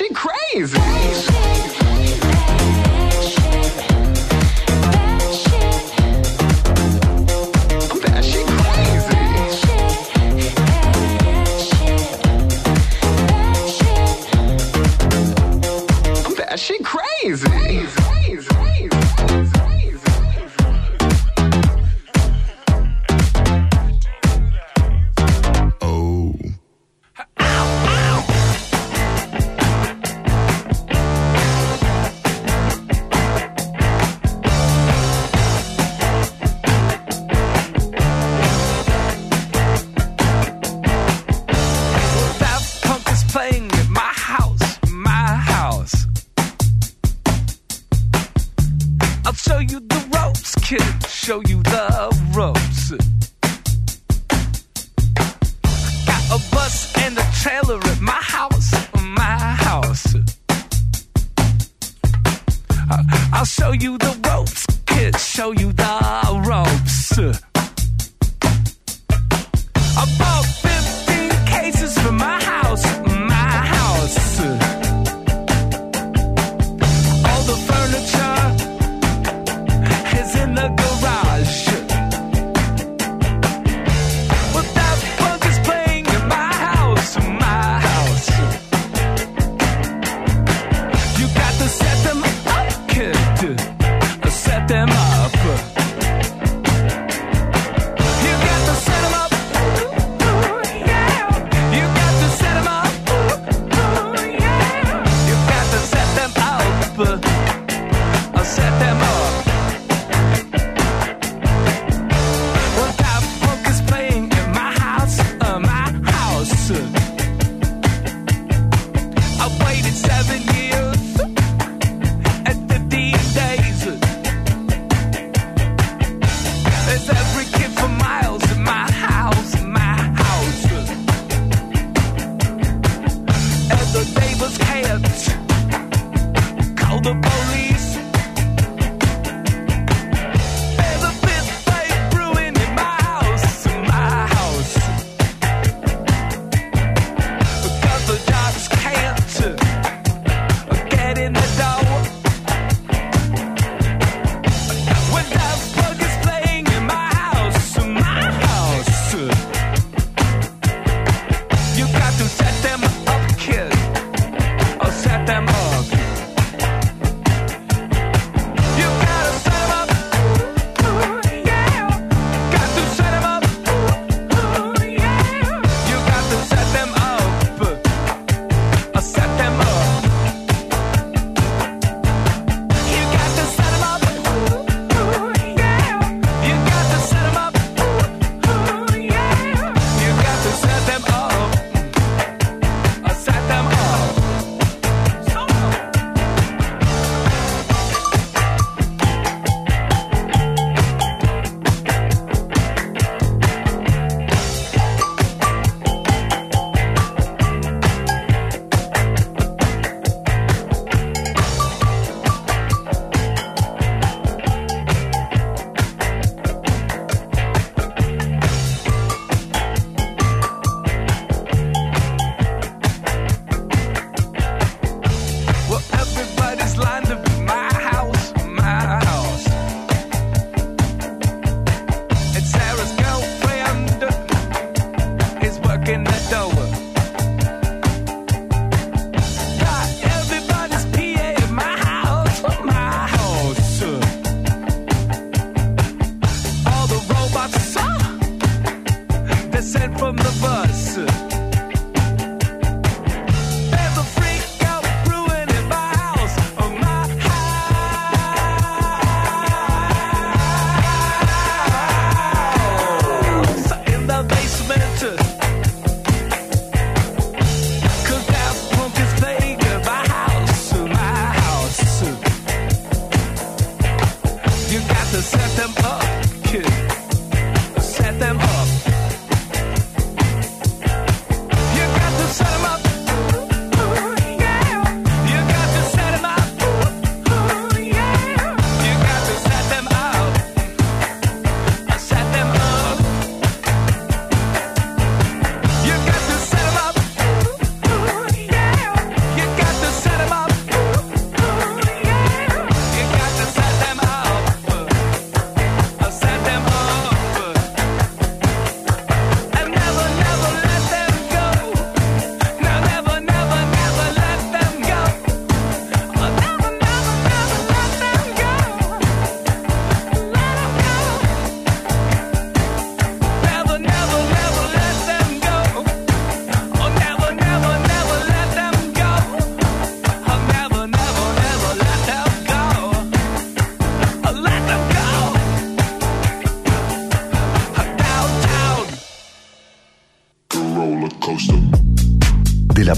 She crazy.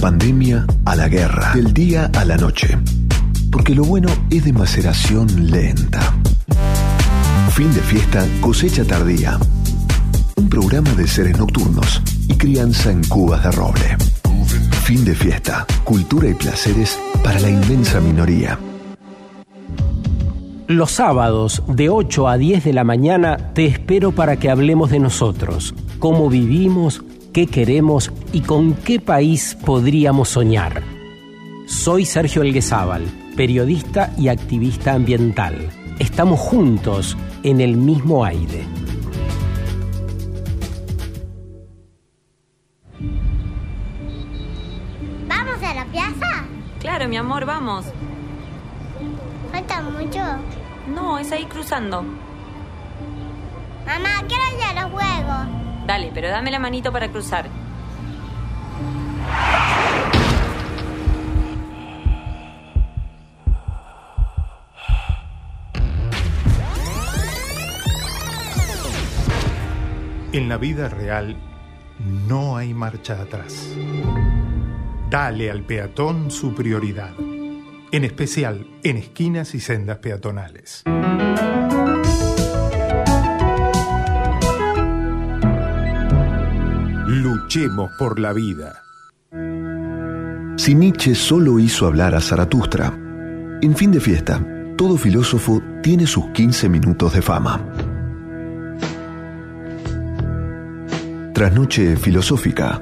Pandemia a la guerra, del día a la noche. Porque lo bueno es de maceración lenta. Fin de fiesta, cosecha tardía. Un programa de seres nocturnos y crianza en cubas de roble. Fin de fiesta, cultura y placeres para la inmensa minoría. Los sábados de 8 a 10 de la mañana te espero para que hablemos de nosotros, cómo vivimos, qué queremos y con qué país podríamos soñar. Soy Sergio Elguezábal, periodista y activista ambiental. Estamos juntos en el mismo aire. ¿Vamos a la plaza? Claro, mi amor, vamos. ¿Falta mucho? No, es ahí cruzando. Mamá, quiero ir a los juegos. Dale, pero dame la manito para cruzar. La vida real no hay marcha atrás. Dale al peatón su prioridad, en especial en esquinas y sendas peatonales. Luchemos por la vida. Si Nietzsche solo hizo hablar a Zaratustra, en fin de fiesta, todo filósofo tiene sus 15 minutos de fama. Trasnoche filosófica,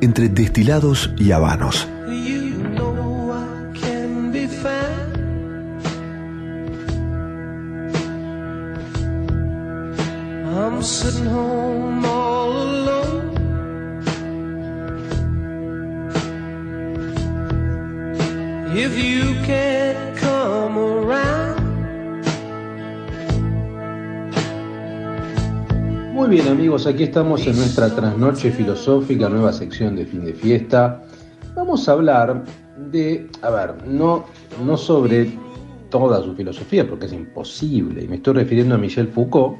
entre destilados y habanos. Aquí estamos en nuestra trasnoche filosófica, nueva sección de fin de fiesta. Vamos a hablar de, a ver, no, no sobre toda su filosofía, porque es imposible, y me estoy refiriendo a Michel Foucault,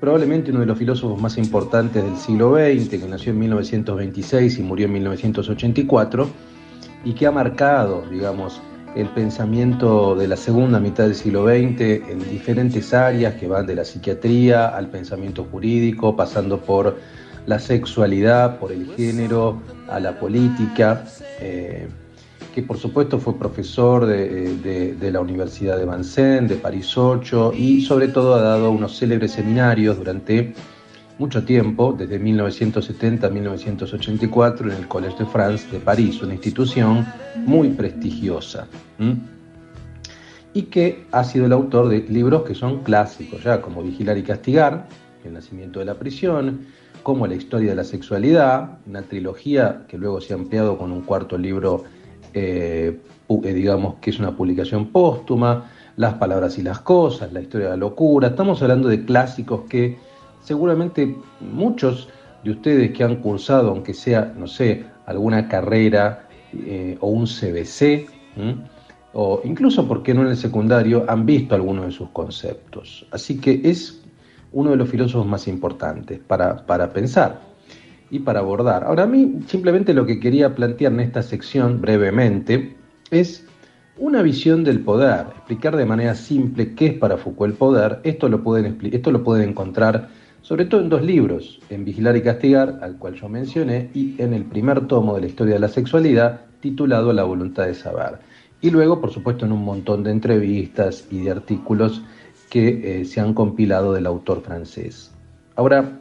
probablemente uno de los filósofos más importantes del siglo XX, que nació en 1926 y murió en 1984, y que ha marcado, digamos, el pensamiento de la segunda mitad del siglo XX en diferentes áreas que van de la psiquiatría al pensamiento jurídico, pasando por la sexualidad, por el género, a la política, eh, que por supuesto fue profesor de, de- de la Universidad de Vincennes, de París 8, y sobre todo ha dado unos célebres seminarios durante mucho tiempo, desde 1970 a 1984, en el Collège de France de París, una institución muy prestigiosa. Y que ha sido el autor de libros que son clásicos ya, como Vigilar y Castigar, El nacimiento de la prisión, como La historia de la sexualidad, una trilogía que luego se ha ampliado con un cuarto libro, eh, eh, digamos que es una publicación póstuma, Las palabras y las cosas, La historia de la locura. Estamos hablando de clásicos que seguramente muchos de ustedes que han cursado, aunque sea, no sé, alguna carrera eh, o un CBC, o incluso, ¿por qué no en el secundario?, han visto algunos de sus conceptos. Así que es uno de los filósofos más importantes para, para pensar y para abordar. Ahora, a mí simplemente lo que quería plantear en esta sección brevemente es una visión del poder, explicar de manera simple qué es para Foucault el poder. Esto lo pueden, esto lo pueden encontrar sobre todo en dos libros, en Vigilar y Castigar, al cual yo mencioné, y en el primer tomo de la historia de la sexualidad, titulado La voluntad de saber. Y luego, por supuesto, en un montón de entrevistas y de artículos que eh, se han compilado del autor francés. Ahora,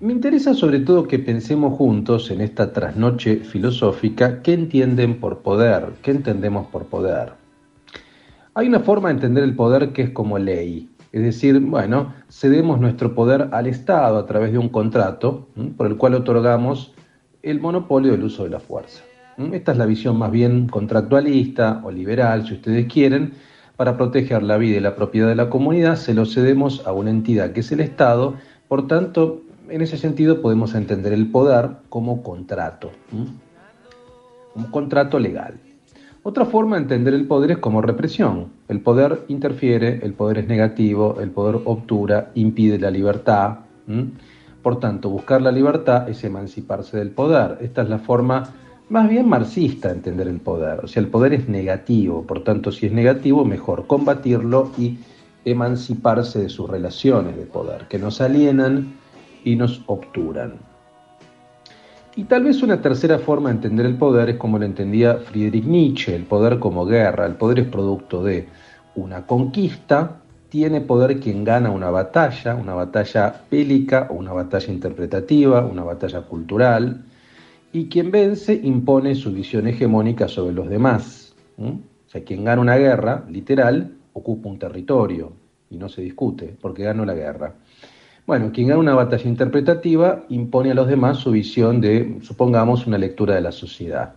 me interesa sobre todo que pensemos juntos en esta trasnoche filosófica qué entienden por poder, qué entendemos por poder. Hay una forma de entender el poder que es como ley, es decir, bueno, cedemos nuestro poder al Estado a través de un contrato por el cual otorgamos el monopolio del uso de la fuerza. Esta es la visión más bien contractualista o liberal, si ustedes quieren, para proteger la vida y la propiedad de la comunidad, se lo cedemos a una entidad que es el Estado, por tanto, en ese sentido podemos entender el poder como contrato, un contrato legal. Otra forma de entender el poder es como represión. El poder interfiere, el poder es negativo, el poder obtura, impide la libertad. Por tanto, buscar la libertad es emanciparse del poder. Esta es la forma más bien marxista de entender el poder. O sea, el poder es negativo, por tanto, si es negativo, mejor combatirlo y emanciparse de sus relaciones de poder, que nos alienan y nos obturan. Y tal vez una tercera forma de entender el poder es como lo entendía Friedrich Nietzsche, el poder como guerra. El poder es producto de una conquista, tiene poder quien gana una batalla, una batalla bélica o una batalla interpretativa, una batalla cultural, y quien vence impone su visión hegemónica sobre los demás. O sea, quien gana una guerra, literal, ocupa un territorio y no se discute porque ganó la guerra. Bueno, quien gana una batalla interpretativa impone a los demás su visión de, supongamos, una lectura de la sociedad.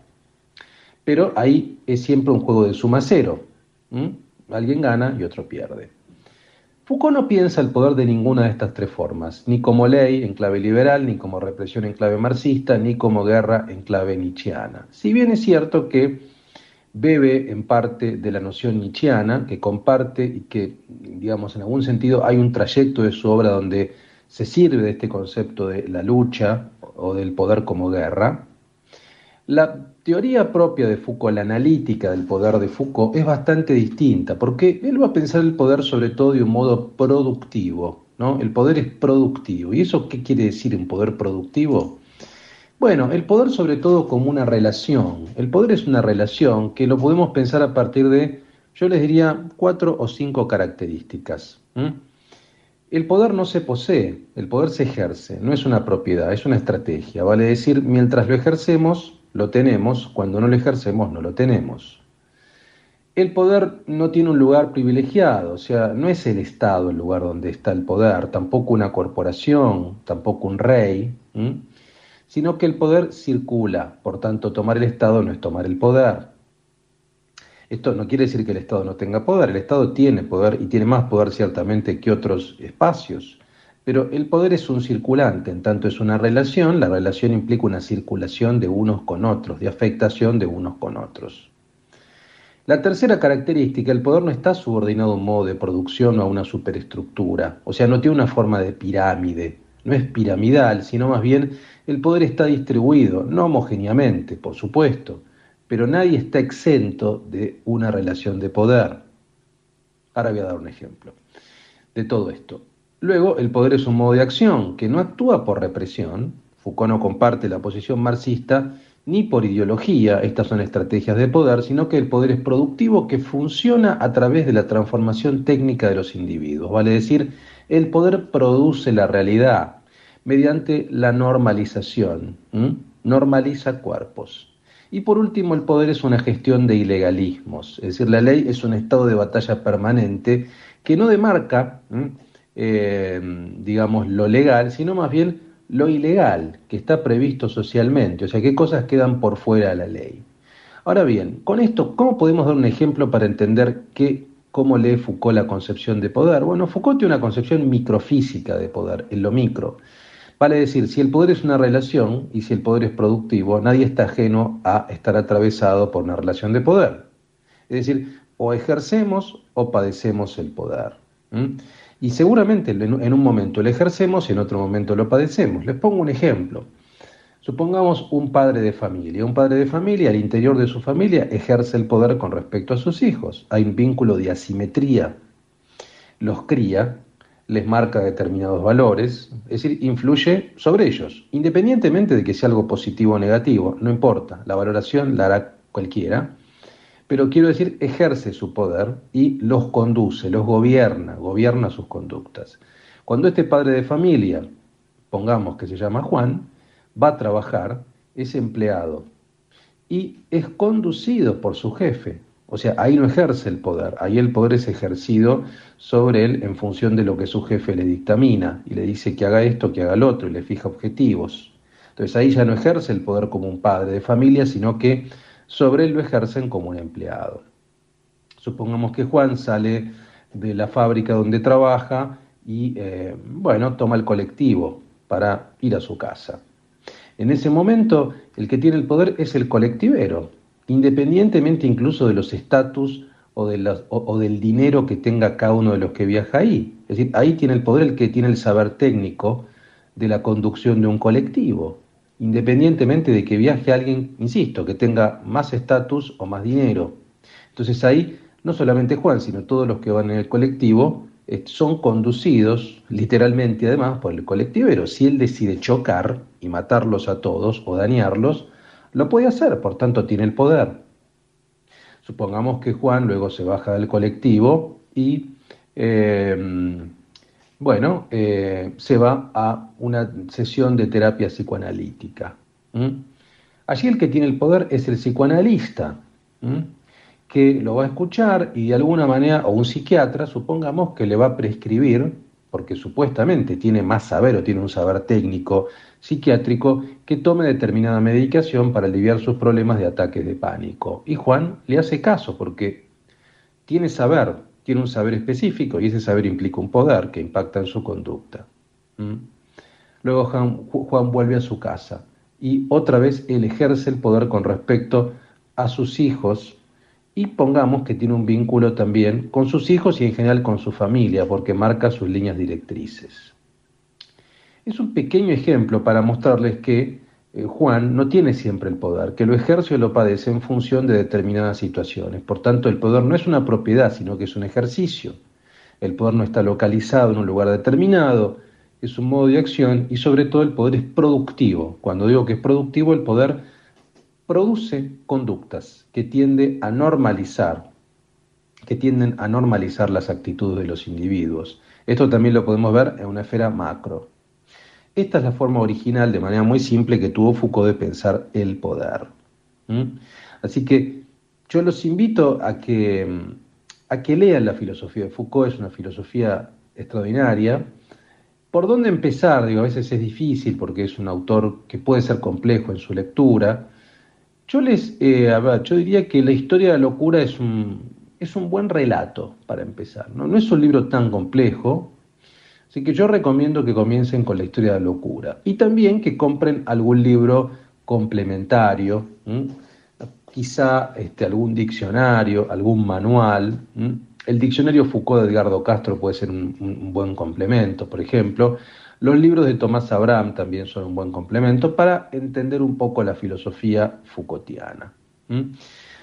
Pero ahí es siempre un juego de suma cero. Alguien gana y otro pierde. Foucault no piensa el poder de ninguna de estas tres formas, ni como ley en clave liberal, ni como represión en clave marxista, ni como guerra en clave nietzscheana. Si bien es cierto que bebe en parte de la noción nietzscheana, que comparte y que, digamos, en algún sentido hay un trayecto de su obra donde se sirve de este concepto de la lucha o del poder como guerra. La teoría propia de Foucault, la analítica del poder de Foucault, es bastante distinta, porque él va a pensar el poder sobre todo de un modo productivo, ¿no? El poder es productivo. ¿Y eso qué quiere decir un poder productivo? Bueno, el poder sobre todo como una relación. El poder es una relación que lo podemos pensar a partir de, yo les diría, cuatro o cinco características. El poder no se posee, el poder se ejerce, no es una propiedad, es una estrategia. Vale decir, mientras lo ejercemos, lo tenemos, cuando no lo ejercemos, no lo tenemos. El poder no tiene un lugar privilegiado, o sea, no es el Estado el lugar donde está el poder, tampoco una corporación, tampoco un rey. Sino que el poder circula, por tanto, tomar el Estado no es tomar el poder. Esto no quiere decir que el Estado no tenga poder, el Estado tiene poder y tiene más poder ciertamente que otros espacios, pero el poder es un circulante, en tanto es una relación, la relación implica una circulación de unos con otros, de afectación de unos con otros. La tercera característica, el poder no está subordinado a un modo de producción o a una superestructura, o sea, no tiene una forma de pirámide, no es piramidal, sino más bien el poder está distribuido, no homogéneamente, por supuesto, pero nadie está exento de una relación de poder. Ahora voy a dar un ejemplo de todo esto. Luego, el poder es un modo de acción que no actúa por represión. Foucault no comparte la posición marxista ni por ideología, estas son estrategias de poder, sino que el poder es productivo que funciona a través de la transformación técnica de los individuos. Vale decir, el poder produce la realidad mediante la normalización, normaliza cuerpos. Y por último, el poder es una gestión de ilegalismos, es decir, la ley es un estado de batalla permanente que no demarca, eh, digamos, lo legal, sino más bien lo ilegal que está previsto socialmente, o sea, qué cosas quedan por fuera de la ley. Ahora bien, con esto, ¿cómo podemos dar un ejemplo para entender qué, cómo lee Foucault la concepción de poder? Bueno, Foucault tiene una concepción microfísica de poder, en lo micro. Vale decir, si el poder es una relación y si el poder es productivo, nadie está ajeno a estar atravesado por una relación de poder. Es decir, o ejercemos o padecemos el poder. Y seguramente en en un momento lo ejercemos y en otro momento lo padecemos. Les pongo un ejemplo. Supongamos un padre de familia. Un padre de familia, al interior de su familia, ejerce el poder con respecto a sus hijos. Hay un vínculo de asimetría. Los cría, les marca determinados valores, es decir, influye sobre ellos, independientemente de que sea algo positivo o negativo, no importa, la valoración la hará cualquiera, pero quiero decir, ejerce su poder y los conduce, los gobierna, gobierna sus conductas. Cuando este padre de familia, pongamos que se llama Juan, va a trabajar, es empleado y es conducido por su jefe. O sea, ahí no ejerce el poder, ahí el poder es ejercido sobre él en función de lo que su jefe le dictamina y le dice que haga esto, que haga lo otro y le fija objetivos. Entonces ahí ya no ejerce el poder como un padre de familia, sino que sobre él lo ejercen como un empleado. Supongamos que Juan sale de la fábrica donde trabaja y, eh, bueno, toma el colectivo para ir a su casa. En ese momento, el que tiene el poder es el colectivero, independientemente incluso de los estatus o, de o del dinero que tenga cada uno de los que viaja ahí. Es decir, ahí tiene el poder el que tiene el saber técnico de la conducción de un colectivo, independientemente de que viaje alguien, insisto, que tenga más estatus o más dinero. Entonces ahí no solamente Juan, sino todos los que van en el colectivo eh, son conducidos literalmente además por el colectivero. Si él decide chocar y matarlos a todos o dañarlos, lo puede hacer, por tanto tiene el poder. Supongamos que Juan luego se baja del colectivo y, eh, bueno, eh, se va a una sesión de terapia psicoanalítica. Allí el que tiene el poder es el psicoanalista, que lo va a escuchar y de alguna manera, o un psiquiatra, supongamos que le va a prescribir, porque supuestamente tiene más saber o tiene un saber técnico psiquiátrico, que tome determinada medicación para aliviar sus problemas de ataques de pánico. Y Juan le hace caso porque tiene saber, tiene un saber específico y ese saber implica un poder que impacta en su conducta. ¿Mm? Luego Juan, Juan vuelve a su casa y otra vez él ejerce el poder con respecto a sus hijos y pongamos que tiene un vínculo también con sus hijos y en general con su familia porque marca sus líneas directrices. Es un pequeño ejemplo para mostrarles que eh, Juan no tiene siempre el poder, que lo ejerce o lo padece en función de determinadas situaciones. Por tanto, el poder no es una propiedad, sino que es un ejercicio. El poder no está localizado en un lugar determinado, es un modo de acción y sobre todo el poder es productivo. Cuando digo que es productivo, el poder produce conductas que tiende a normalizar, que tienden a normalizar las actitudes de los individuos. Esto también lo podemos ver en una esfera macro. Esta es la forma original, de manera muy simple, que tuvo Foucault de pensar el poder. Así que yo los invito a que, a que lean la filosofía de Foucault, es una filosofía extraordinaria. ¿Por dónde empezar? Digo, a veces es difícil porque es un autor que puede ser complejo en su lectura. Yo les, eh, yo diría que la historia de la locura es un, es un buen relato para empezar. ¿no? es un libro tan complejo, Así que yo recomiendo que comiencen con la historia de la locura y también que compren algún libro complementario, quizá este, algún diccionario, algún manual. El diccionario Foucault de Edgardo Castro puede ser un buen complemento, por ejemplo. Los libros de Tomás Abraham también son un buen complemento para entender un poco la filosofía Foucaultiana.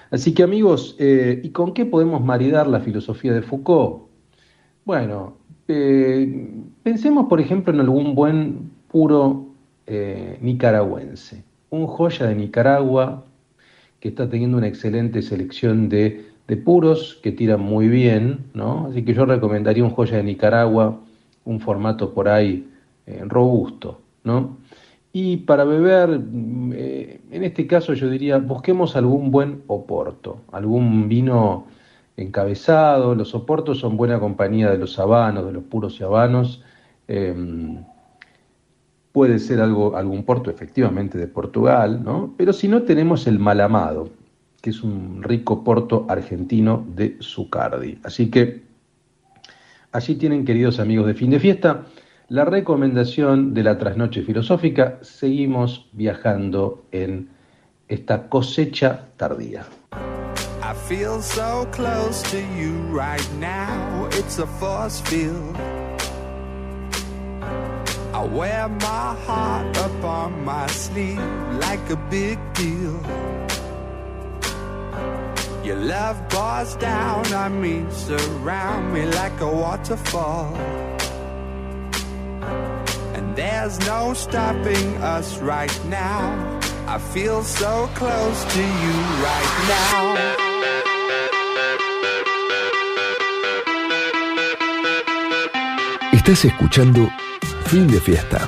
Así que amigos, eh, ¿y con qué podemos maridar la filosofía de Foucault? Bueno, eh, pensemos, por ejemplo, en algún buen puro eh, nicaragüense, un joya de Nicaragua que está teniendo una excelente selección de, de puros que tiran muy bien, ¿no? Así que yo recomendaría un joya de Nicaragua, un formato por ahí eh, robusto, ¿no? Y para beber, mm, eh, en este caso yo diría, busquemos algún buen oporto, algún vino encabezado. Los oportos son buena compañía de los habanos, de los puros y habanos. Eh, puede ser algo, algún porto efectivamente de Portugal, ¿no? Pero si no tenemos el malamado, que es un rico porto argentino de Zucardi. Así que allí tienen, queridos amigos de fin de fiesta, la recomendación de la trasnoche filosófica. Seguimos viajando en esta cosecha tardía. I feel so close to you right now, it's a force field. I wear my heart up on my sleeve like a big deal. Your love pours down on me, surround me like a waterfall. There's no stopping us right now. I feel so close to you right now. Estás escuchando Fin de Fiesta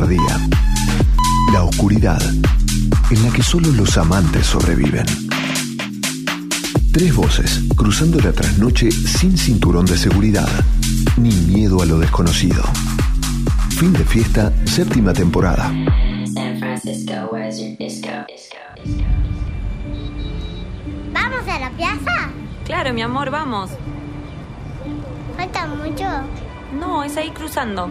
Tardía. La oscuridad, en la que solo los amantes sobreviven. Tres voces, cruzando la trasnoche sin cinturón de seguridad, ni miedo a lo desconocido. Fin de fiesta, séptima temporada. San Francisco, where's your disco? ¿Vamos a la plaza? Claro, mi amor, vamos. ¿Falta mucho? No, es ahí cruzando.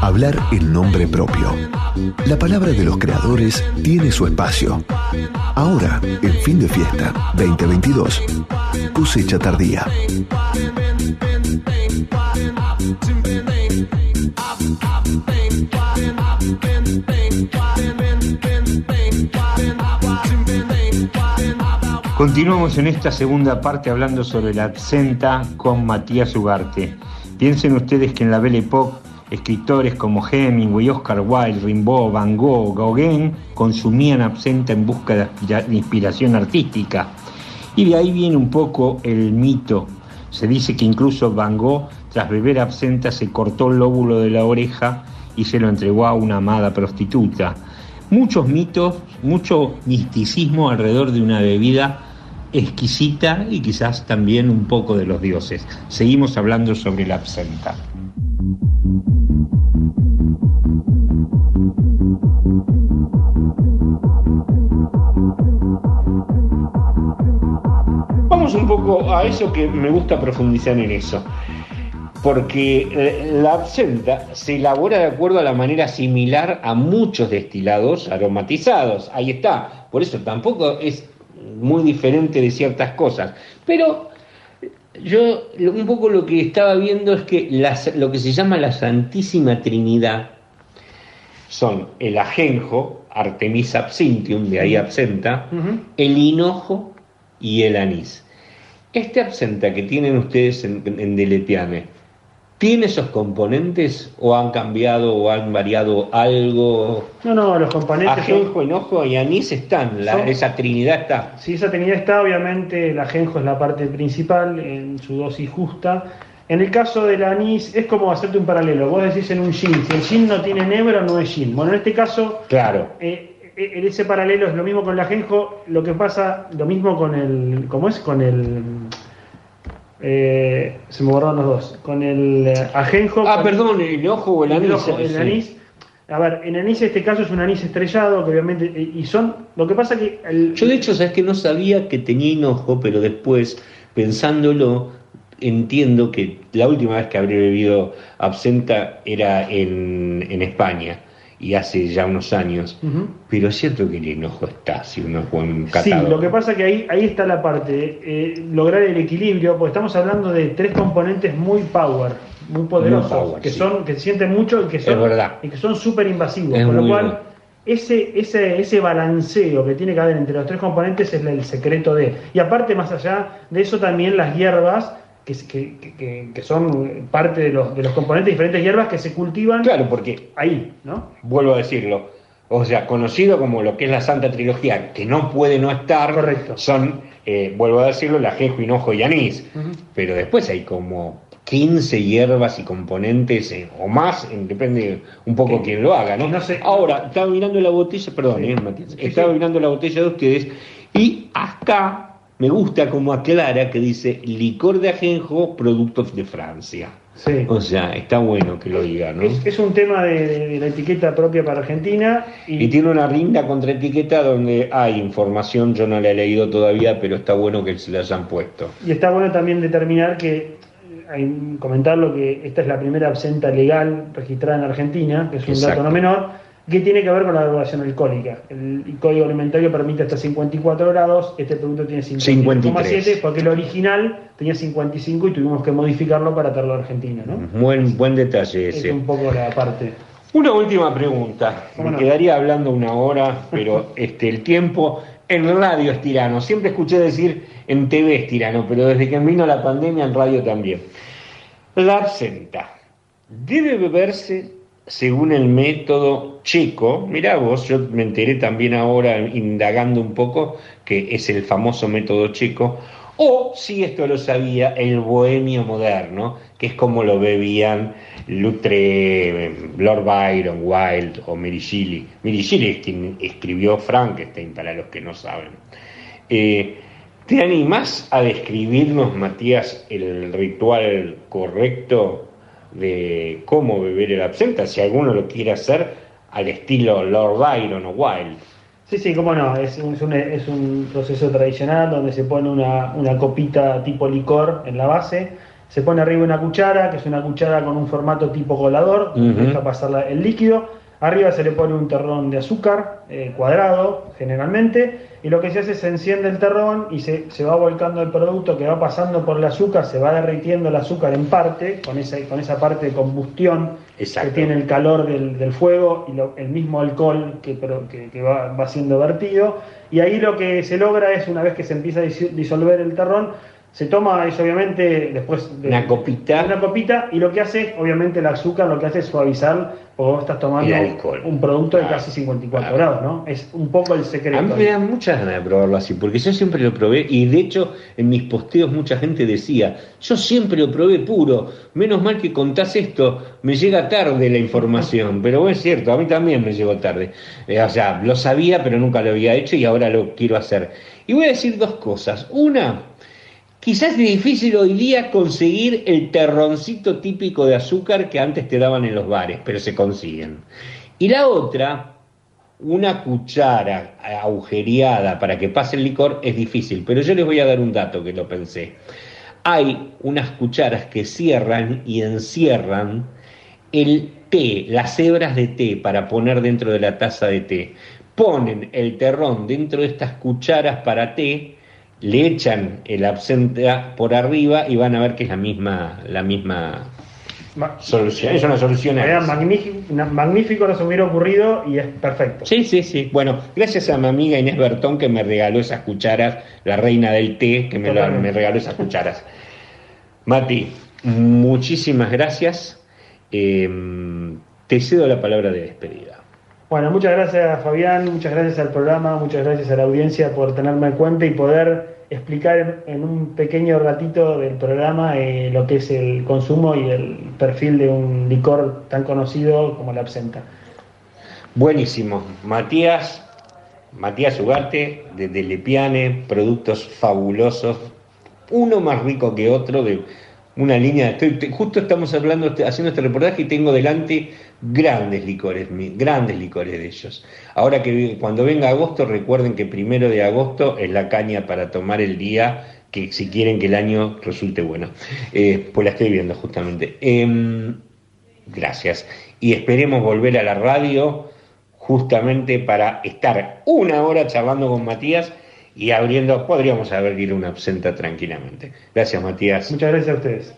Hablar en nombre propio. La palabra de los creadores tiene su espacio. Ahora, en fin de fiesta 2022, cosecha tardía. Continuamos en esta segunda parte hablando sobre la absenta con Matías Ugarte. Piensen ustedes que en la Belle Époque escritores como Hemingway, Oscar Wilde, Rimbaud, Van Gogh, Gauguin consumían absenta en busca de inspiración artística. Y de ahí viene un poco el mito. Se dice que incluso Van Gogh, tras beber absenta, se cortó el lóbulo de la oreja y se lo entregó a una amada prostituta. Muchos mitos, mucho misticismo alrededor de una bebida exquisita y quizás también un poco de los dioses. Seguimos hablando sobre la absenta. Vamos un poco a eso que me gusta profundizar en eso. Porque eh, la absenta se elabora de acuerdo a la manera similar a muchos destilados aromatizados. Ahí está. Por eso tampoco es muy diferente de ciertas cosas. Pero yo un poco lo que estaba viendo es que las- lo que se llama la Santísima Trinidad son el ajenjo, Artemisa absinthium, de ahí absenta, el hinojo y el anís. Este absenta que tienen ustedes en, en ¿tiene esos componentes o han cambiado o han variado algo? No, no, los componentes son- Ajenjo, hinojo y anís están, la- Son- esa trinidad está. Si esa trinidad está, obviamente el ajenjo es la parte principal en su dosis justa. En el caso del anís es como hacerte un paralelo. Vos decís en un gin, si el gin no tiene nebra no es gin. Bueno, en este caso, Claro. eh, eh, en ese paralelo es lo mismo con el ajenjo, lo que pasa, lo mismo con el, ¿cómo es? Con el, eh, se me borraron los dos, con el eh, ajenjo. Ah, perdón, el hinojo o el anís. ojo, el sí. anís. A ver, en anís este caso es un anís estrellado, que obviamente, eh, y son, lo que pasa que el- Yo de hecho, sabes que no sabía que tenía hinojo, pero después, pensándolo, entiendo que la última vez que habré bebido absenta era en, en España. Y hace ya unos años. Pero es cierto que el enojo está, si uno es buen Sí, catador. lo que pasa que ahí, ahí está la parte, eh, lograr el equilibrio, porque estamos hablando de tres componentes muy power, muy poderosos, Muy power, que sí. son, que se sienten mucho y que son, Es y que son súper invasivos. Es Con lo cual, bueno. ese, ese, ese balanceo que tiene que haber entre los tres componentes es el secreto de. Y aparte, más allá de eso, también las hierbas. Que, que, que- que son parte de los, de los componentes, diferentes hierbas que se cultivan Claro, porque ahí, ¿no? vuelvo a decirlo, o sea, conocido como lo que es la Santa Trilogía, que no puede no estar, son, eh, vuelvo a decirlo, el ajenjo, hinojo y anís. Pero después hay como 15 hierbas y componentes eh, o más, eh, depende un poco quién lo haga, ¿no? Ahora, estaba mirando la botella, perdón, eh, Matías, estaba mirando la botella de ustedes y acá me gusta como aclara que dice licor de ajenjo, productos de Francia. Sí. O sea, está bueno que lo diga, ¿no? Es, es un tema de, de- de la etiqueta propia para Argentina y, Y tiene una linda contraetiqueta donde hay información, yo no la he leído todavía, pero está bueno que se la hayan puesto. y está bueno también determinar que, eh, comentarlo que esta es la primera absenta legal registrada en Argentina, que es un Exacto. dato no menor, que tiene que ver con la graduación alcohólica. El, código alimentario permite hasta 54 grados, este producto tiene 53,7 53. porque el original tenía 55 y tuvimos que modificarlo para traerlo a Argentina, ¿no? Buen, buen detalle Es ese. un poco la parte. Una última pregunta. ¿Cómo Me no? quedaría hablando una hora, pero este, el tiempo en radio es tirano. Siempre escuché decir en TV es tirano, pero desde que vino la pandemia en radio también. La absenta debe beberse según el método checo. Mirá vos, yo me enteré también ahora, indagando un poco, que es el famoso método checo. O, si esto lo sabía, el bohemio moderno, que es como lo bebían Lutre, Lord Byron, Wilde o Mary Shelley. Es quien escribió Frankenstein, para los que no saben. Eh, ¿Te animás a describirnos, Matías, el ritual correcto de cómo beber el absenta? Si alguno lo quiere hacer al estilo Lord Byron o Wilde. Sí, sí, cómo no, es un, es un- es un proceso tradicional donde se pone una, una copita tipo licor en la base, se pone arriba una cuchara, que es una cuchara con un formato tipo colador, Ujú. deja pasar el líquido, arriba se le pone un terrón de azúcar eh, cuadrado generalmente, y lo que se hace es se enciende el terrón y se, se va volcando el producto que va pasando por el azúcar, se va derritiendo el azúcar en parte, con esa, con esa parte de combustión Exacto. que tiene el calor del, del fuego y lo- el mismo alcohol que, pero- que, que va, va siendo vertido. Y ahí lo que se logra es, una vez que se empieza a disolver el terrón, se toma eso obviamente después de Una copita. una copita y lo que hace, obviamente el azúcar lo que hace es suavizar, porque vos estás tomando un producto de casi 54 claro. grados, ¿no? Es un poco el secreto. A mí me dan muchas ganas de probarlo así, porque yo siempre lo probé y de hecho en mis posteos mucha gente decía, yo siempre lo probé puro, menos mal que contás esto, me llega tarde la información, pero es cierto, a mí también me llegó tarde. Eh, o sea, lo sabía pero nunca lo había hecho y ahora lo quiero hacer. Y voy a decir dos cosas. Una, Quizás es difícil hoy día conseguir el terroncito típico de azúcar que antes te daban en los bares, pero se consiguen. Y la otra, una cuchara agujereada para que pase el licor es difícil, pero yo les voy a dar un dato que lo pensé. Hay unas cucharas que cierran y encierran el té, las hebras de té para poner dentro de la taza de té. Ponen el terrón dentro de estas cucharas para té, le echan el absenta por arriba y van a ver que es la misma, la misma Ma- solución. Es una solución Era magnífico, na- magnífico, no se me hubiera ocurrido y es perfecto. Sí, sí, sí. Bueno, gracias a mi amiga Inés Bertón que me regaló esas cucharas, la reina del té, que me, la- Totalmente. me regaló esas cucharas. Mati, muchísimas gracias. Eh, te cedo la palabra de despedida. Bueno, muchas gracias Fabián, muchas gracias al programa, muchas gracias a la audiencia por tenerme en cuenta y poder explicar en un pequeño ratito del programa eh, lo que es el consumo y el perfil de un licor tan conocido como la absenta. Buenísimo. Matías, Matías Ugarte, desde Lepiane, productos fabulosos, uno más rico que otro, de una línea. Estoy, justo estamos hablando, haciendo este reportaje y tengo delante grandes licores, grandes licores de ellos. Ahora que cuando venga agosto, recuerden que primero de agosto es la caña para tomar el día, que si quieren que el año resulte bueno. Eh, pues la estoy viendo justamente. Em, Gracias. Y esperemos volver a la radio justamente para estar una hora charlando con Matías y abriendo, podríamos abrir una absenta tranquilamente. Gracias, Matías. Muchas gracias a ustedes.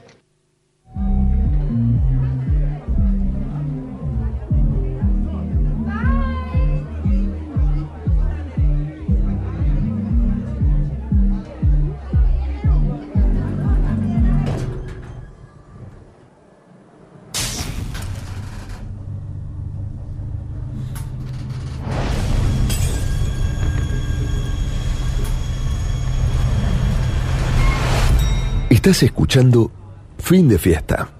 Estás escuchando Fin de Fiesta.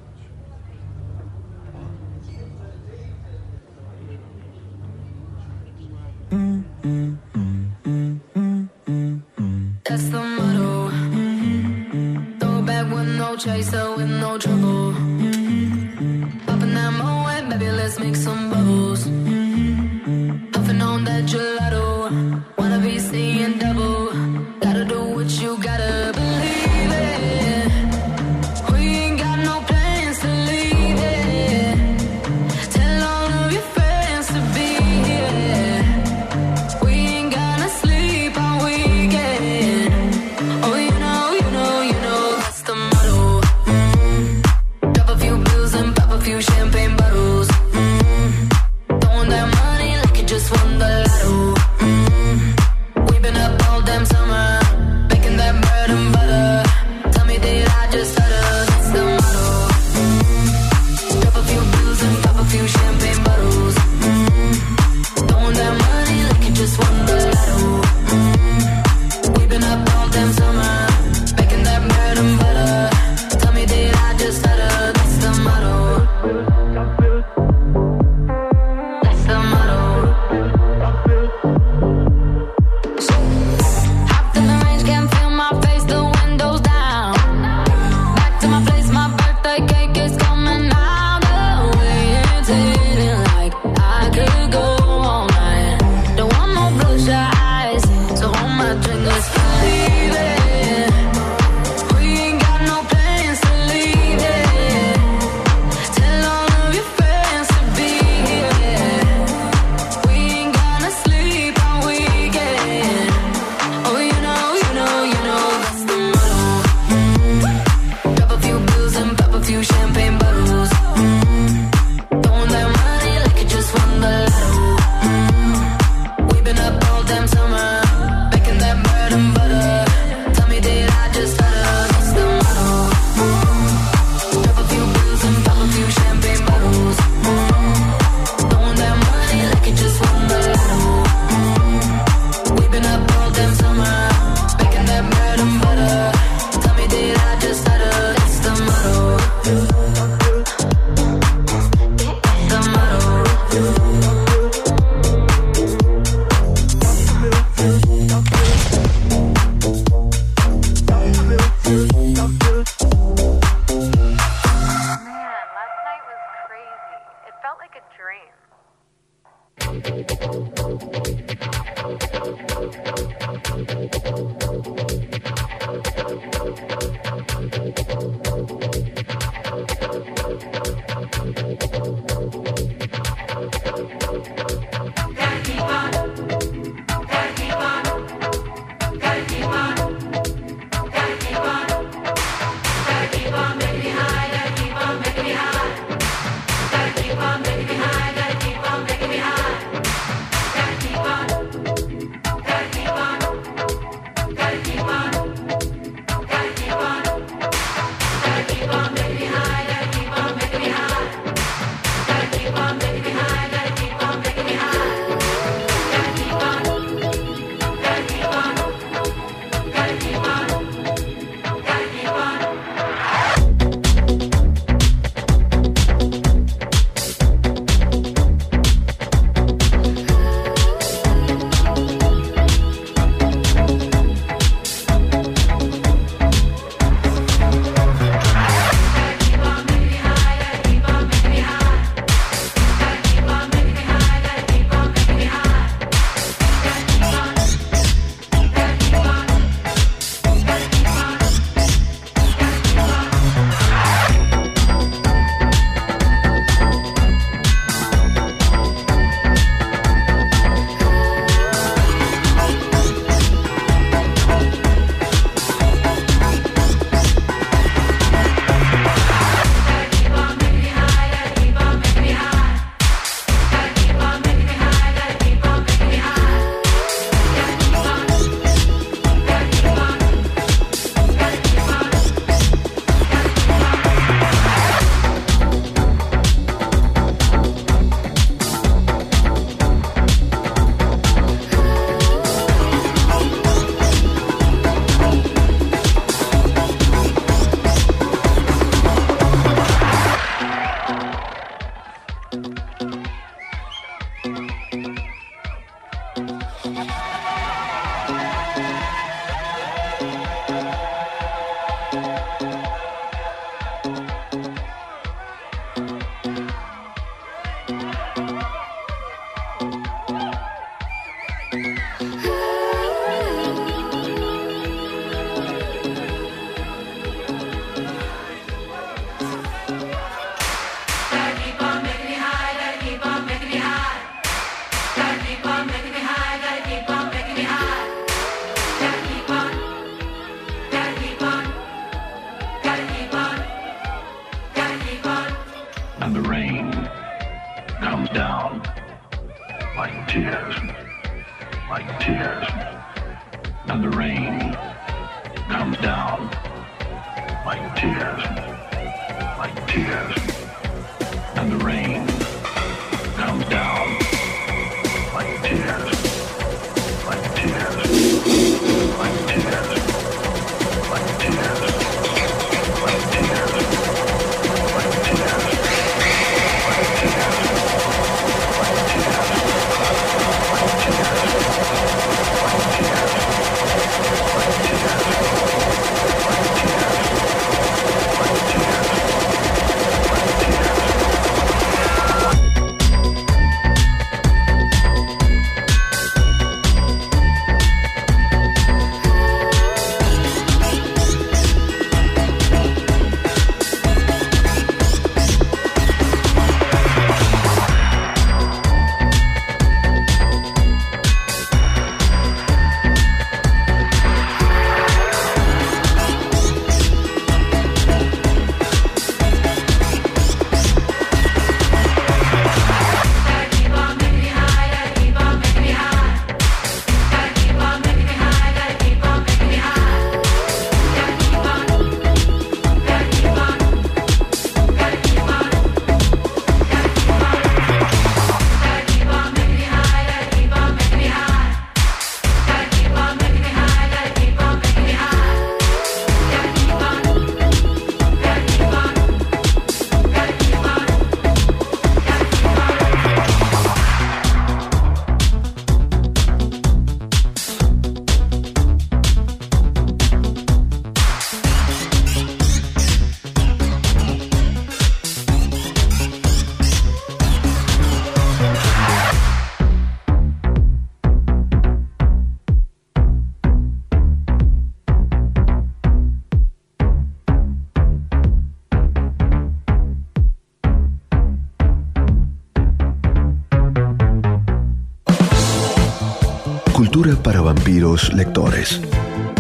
Para vampiros lectores.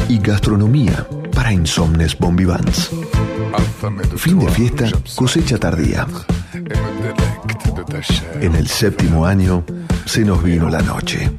Y gastronomía para insomnes bombivans. Fin de fiesta, cosecha tardía. En el séptimo año se nos vino la noche.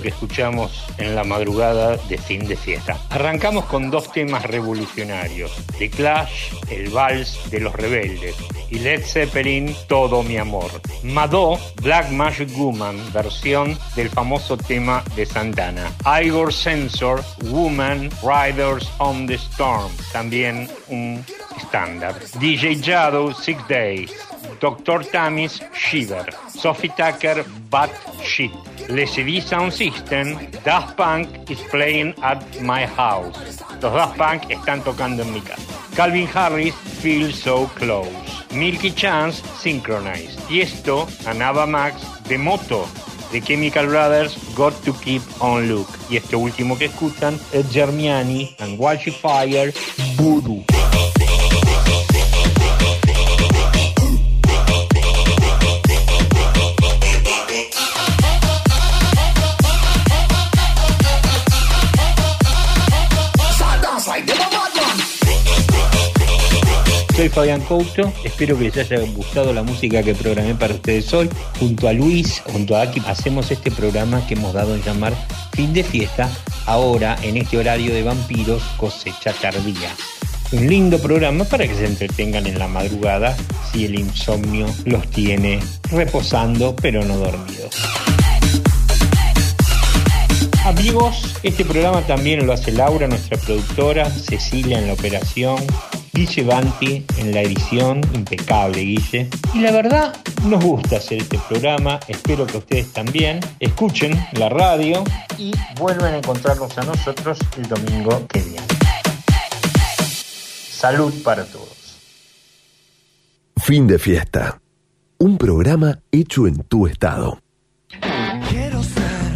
Que escuchamos en la madrugada de fin de fiesta. Arrancamos con dos temas revolucionarios. The Clash, el vals de los rebeldes. Y Led Zeppelin, Todo mi amor. Madó, Black Magic Woman, versión del famoso tema de Santana. Igor Sensor, Woman, Riders on the Storm, también un estándar. DJ Shadow, Six Days. Dr. Tamis, Shiver. Sophie Tucker, Bad Shit. Le CD Sound System, Daft Punk is playing at my house. Los Daft Punk están tocando en mi casa. Calvin Harris, Feel So Close. Milky Chance, Synchronize. Y esto, Anaba Max, de Moto. The Chemical Brothers, Got to Keep on Look. Y este último que escuchan es Germiani and Wildfire, Voodoo. soy Fabián Couto, espero que les haya gustado la música que programé para ustedes hoy. Junto a Luis, junto a Aki, hacemos este programa que hemos dado en llamar Fin de Fiesta, ahora en este horario de vampiros cosecha tardía. Un lindo programa para que se entretengan en la madrugada si el insomnio los tiene reposando pero no dormidos. Amigos, este programa también lo hace Laura, nuestra productora, Cecilia en la operación, Guille Banti en la edición, impecable Guille. Y la verdad, nos gusta hacer este programa, espero que ustedes también escuchen la radio y vuelvan a encontrarnos a nosotros el domingo que viene. Salud para todos. Fin de fiesta. Un programa hecho en tu estado.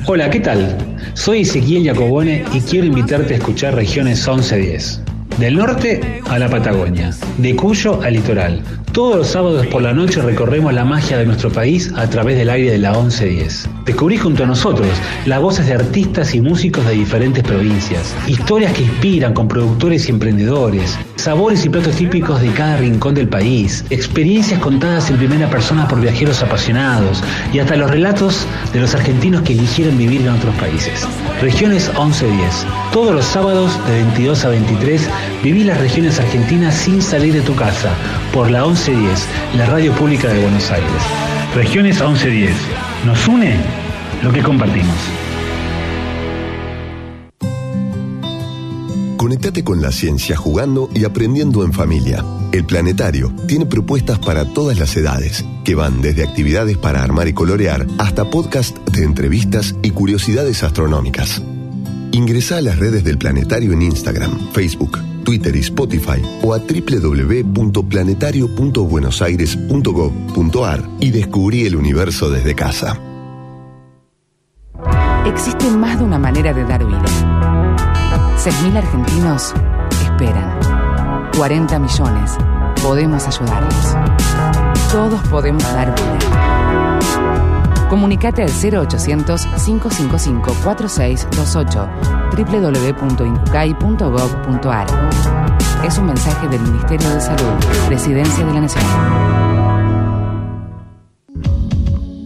Hola, ¿qué tal? Soy Ezequiel Jacobone y quiero invitarte a escuchar Regiones 1110. Del norte a la Patagonia, de Cuyo al litoral. Todos los sábados por la noche recorremos la magia de nuestro país a través del aire de la 1110. Descubrí junto a nosotros las voces de artistas y músicos de diferentes provincias, historias que inspiran con productores y emprendedores, sabores y platos típicos de cada rincón del país, experiencias contadas en primera persona por viajeros apasionados y hasta los relatos de los argentinos que eligieron vivir en otros países. Regiones 1110. Todos los sábados de 22 a 23 viví las regiones argentinas sin salir de tu casa por la 1110, la radio pública de Buenos Aires. Regiones 1110. Nos une lo que compartimos. Conectate con la ciencia jugando y aprendiendo en familia. El Planetario tiene propuestas para todas las edades, que van desde actividades para armar y colorear hasta podcast de entrevistas y curiosidades astronómicas. Ingresa a las redes del Planetario en Instagram, Facebook, Twitter y Spotify o a www.planetario.buenosaires.gov.ar y descubrí el universo desde casa. Existe más de una manera de dar vida. 6.000 argentinos esperan. 40 millones. Podemos ayudarlos. Todos podemos dar vida. Comunicate al 0800-555-4628 www.incucay.gov.ar Es un mensaje del Ministerio de Salud, Presidencia de la Nación.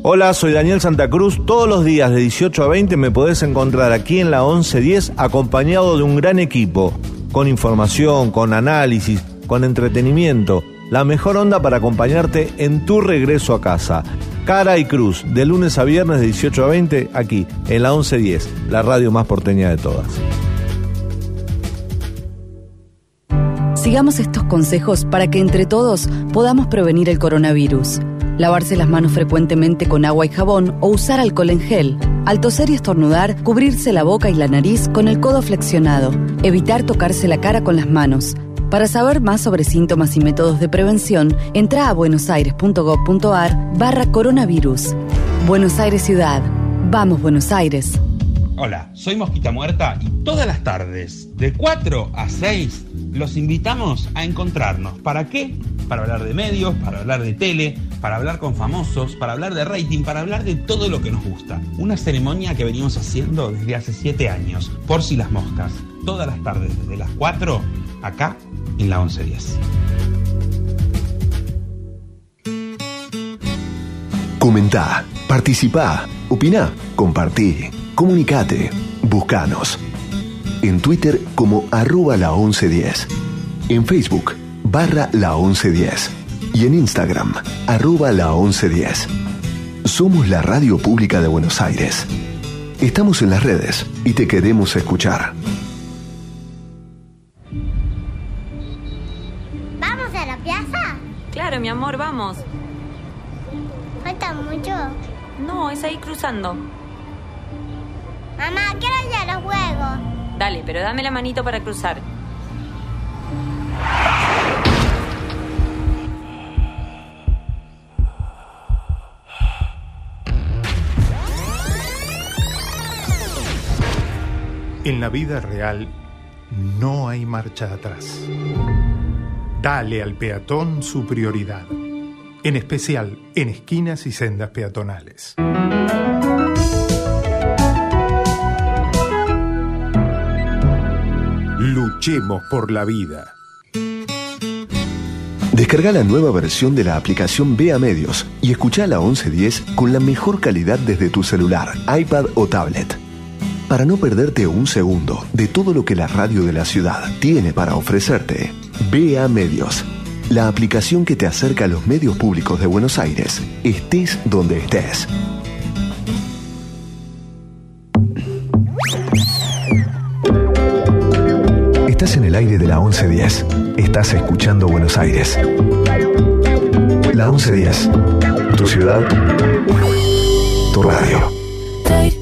Hola, soy Daniel Santa Cruz. Todos los días de 18 a 20 me podés encontrar aquí en la 1110 acompañado de un gran equipo, con información, con análisis, con entretenimiento. La mejor onda para acompañarte en tu regreso a casa. Cara y Cruz, de lunes a viernes de 18 a 20, aquí en la 1110, la radio más porteña de todas. Sigamos estos consejos para que entre todos podamos prevenir el coronavirus. Lavarse las manos frecuentemente con agua y jabón o usar alcohol en gel. Al toser y estornudar, cubrirse la boca y la nariz con el codo flexionado. Evitar tocarse la cara con las manos. Para saber más sobre síntomas y métodos de prevención, entra a buenosaires.gov.ar barra coronavirus. Buenos Aires Ciudad. Vamos, Buenos Aires. Hola, soy Mosquita Muerta y todas las tardes, de 4 a 6, los invitamos a encontrarnos. ¿Para qué? Para hablar de medios, para hablar de tele, para hablar con famosos, para hablar de rating, para hablar de todo lo que nos gusta. Una ceremonia que venimos haciendo desde hace 7 años, por si las moscas. Todas las tardes, desde las 4, acá en la 1110. Comentá, participá, opina, compartí, comunicate, buscanos. En Twitter como arroba la 1110. En Facebook barra la 1110. Y en Instagram arroba la 1110. Somos la radio pública de Buenos Aires. Estamos en las redes y te queremos escuchar. Mi amor, vamos. ¿Falta mucho? No, es ahí cruzando. Mamá, quiero ir a los juegos. Dale, pero dame la manito para cruzar. En la vida real no hay marcha atrás. Dale al peatón su prioridad, en especial en esquinas y sendas peatonales. Luchemos por la vida. Descarga la nueva versión de la aplicación Vea Medios y escucha la 1110 con la mejor calidad desde tu celular, iPad o tablet. Para no perderte un segundo de todo lo que la radio de la ciudad tiene para ofrecerte. BA Medios, la aplicación que te acerca a los medios públicos de Buenos Aires, estés donde estés. Estás en el aire de la 1110. Estás escuchando Buenos Aires. La 1110. Tu ciudad. Tu radio.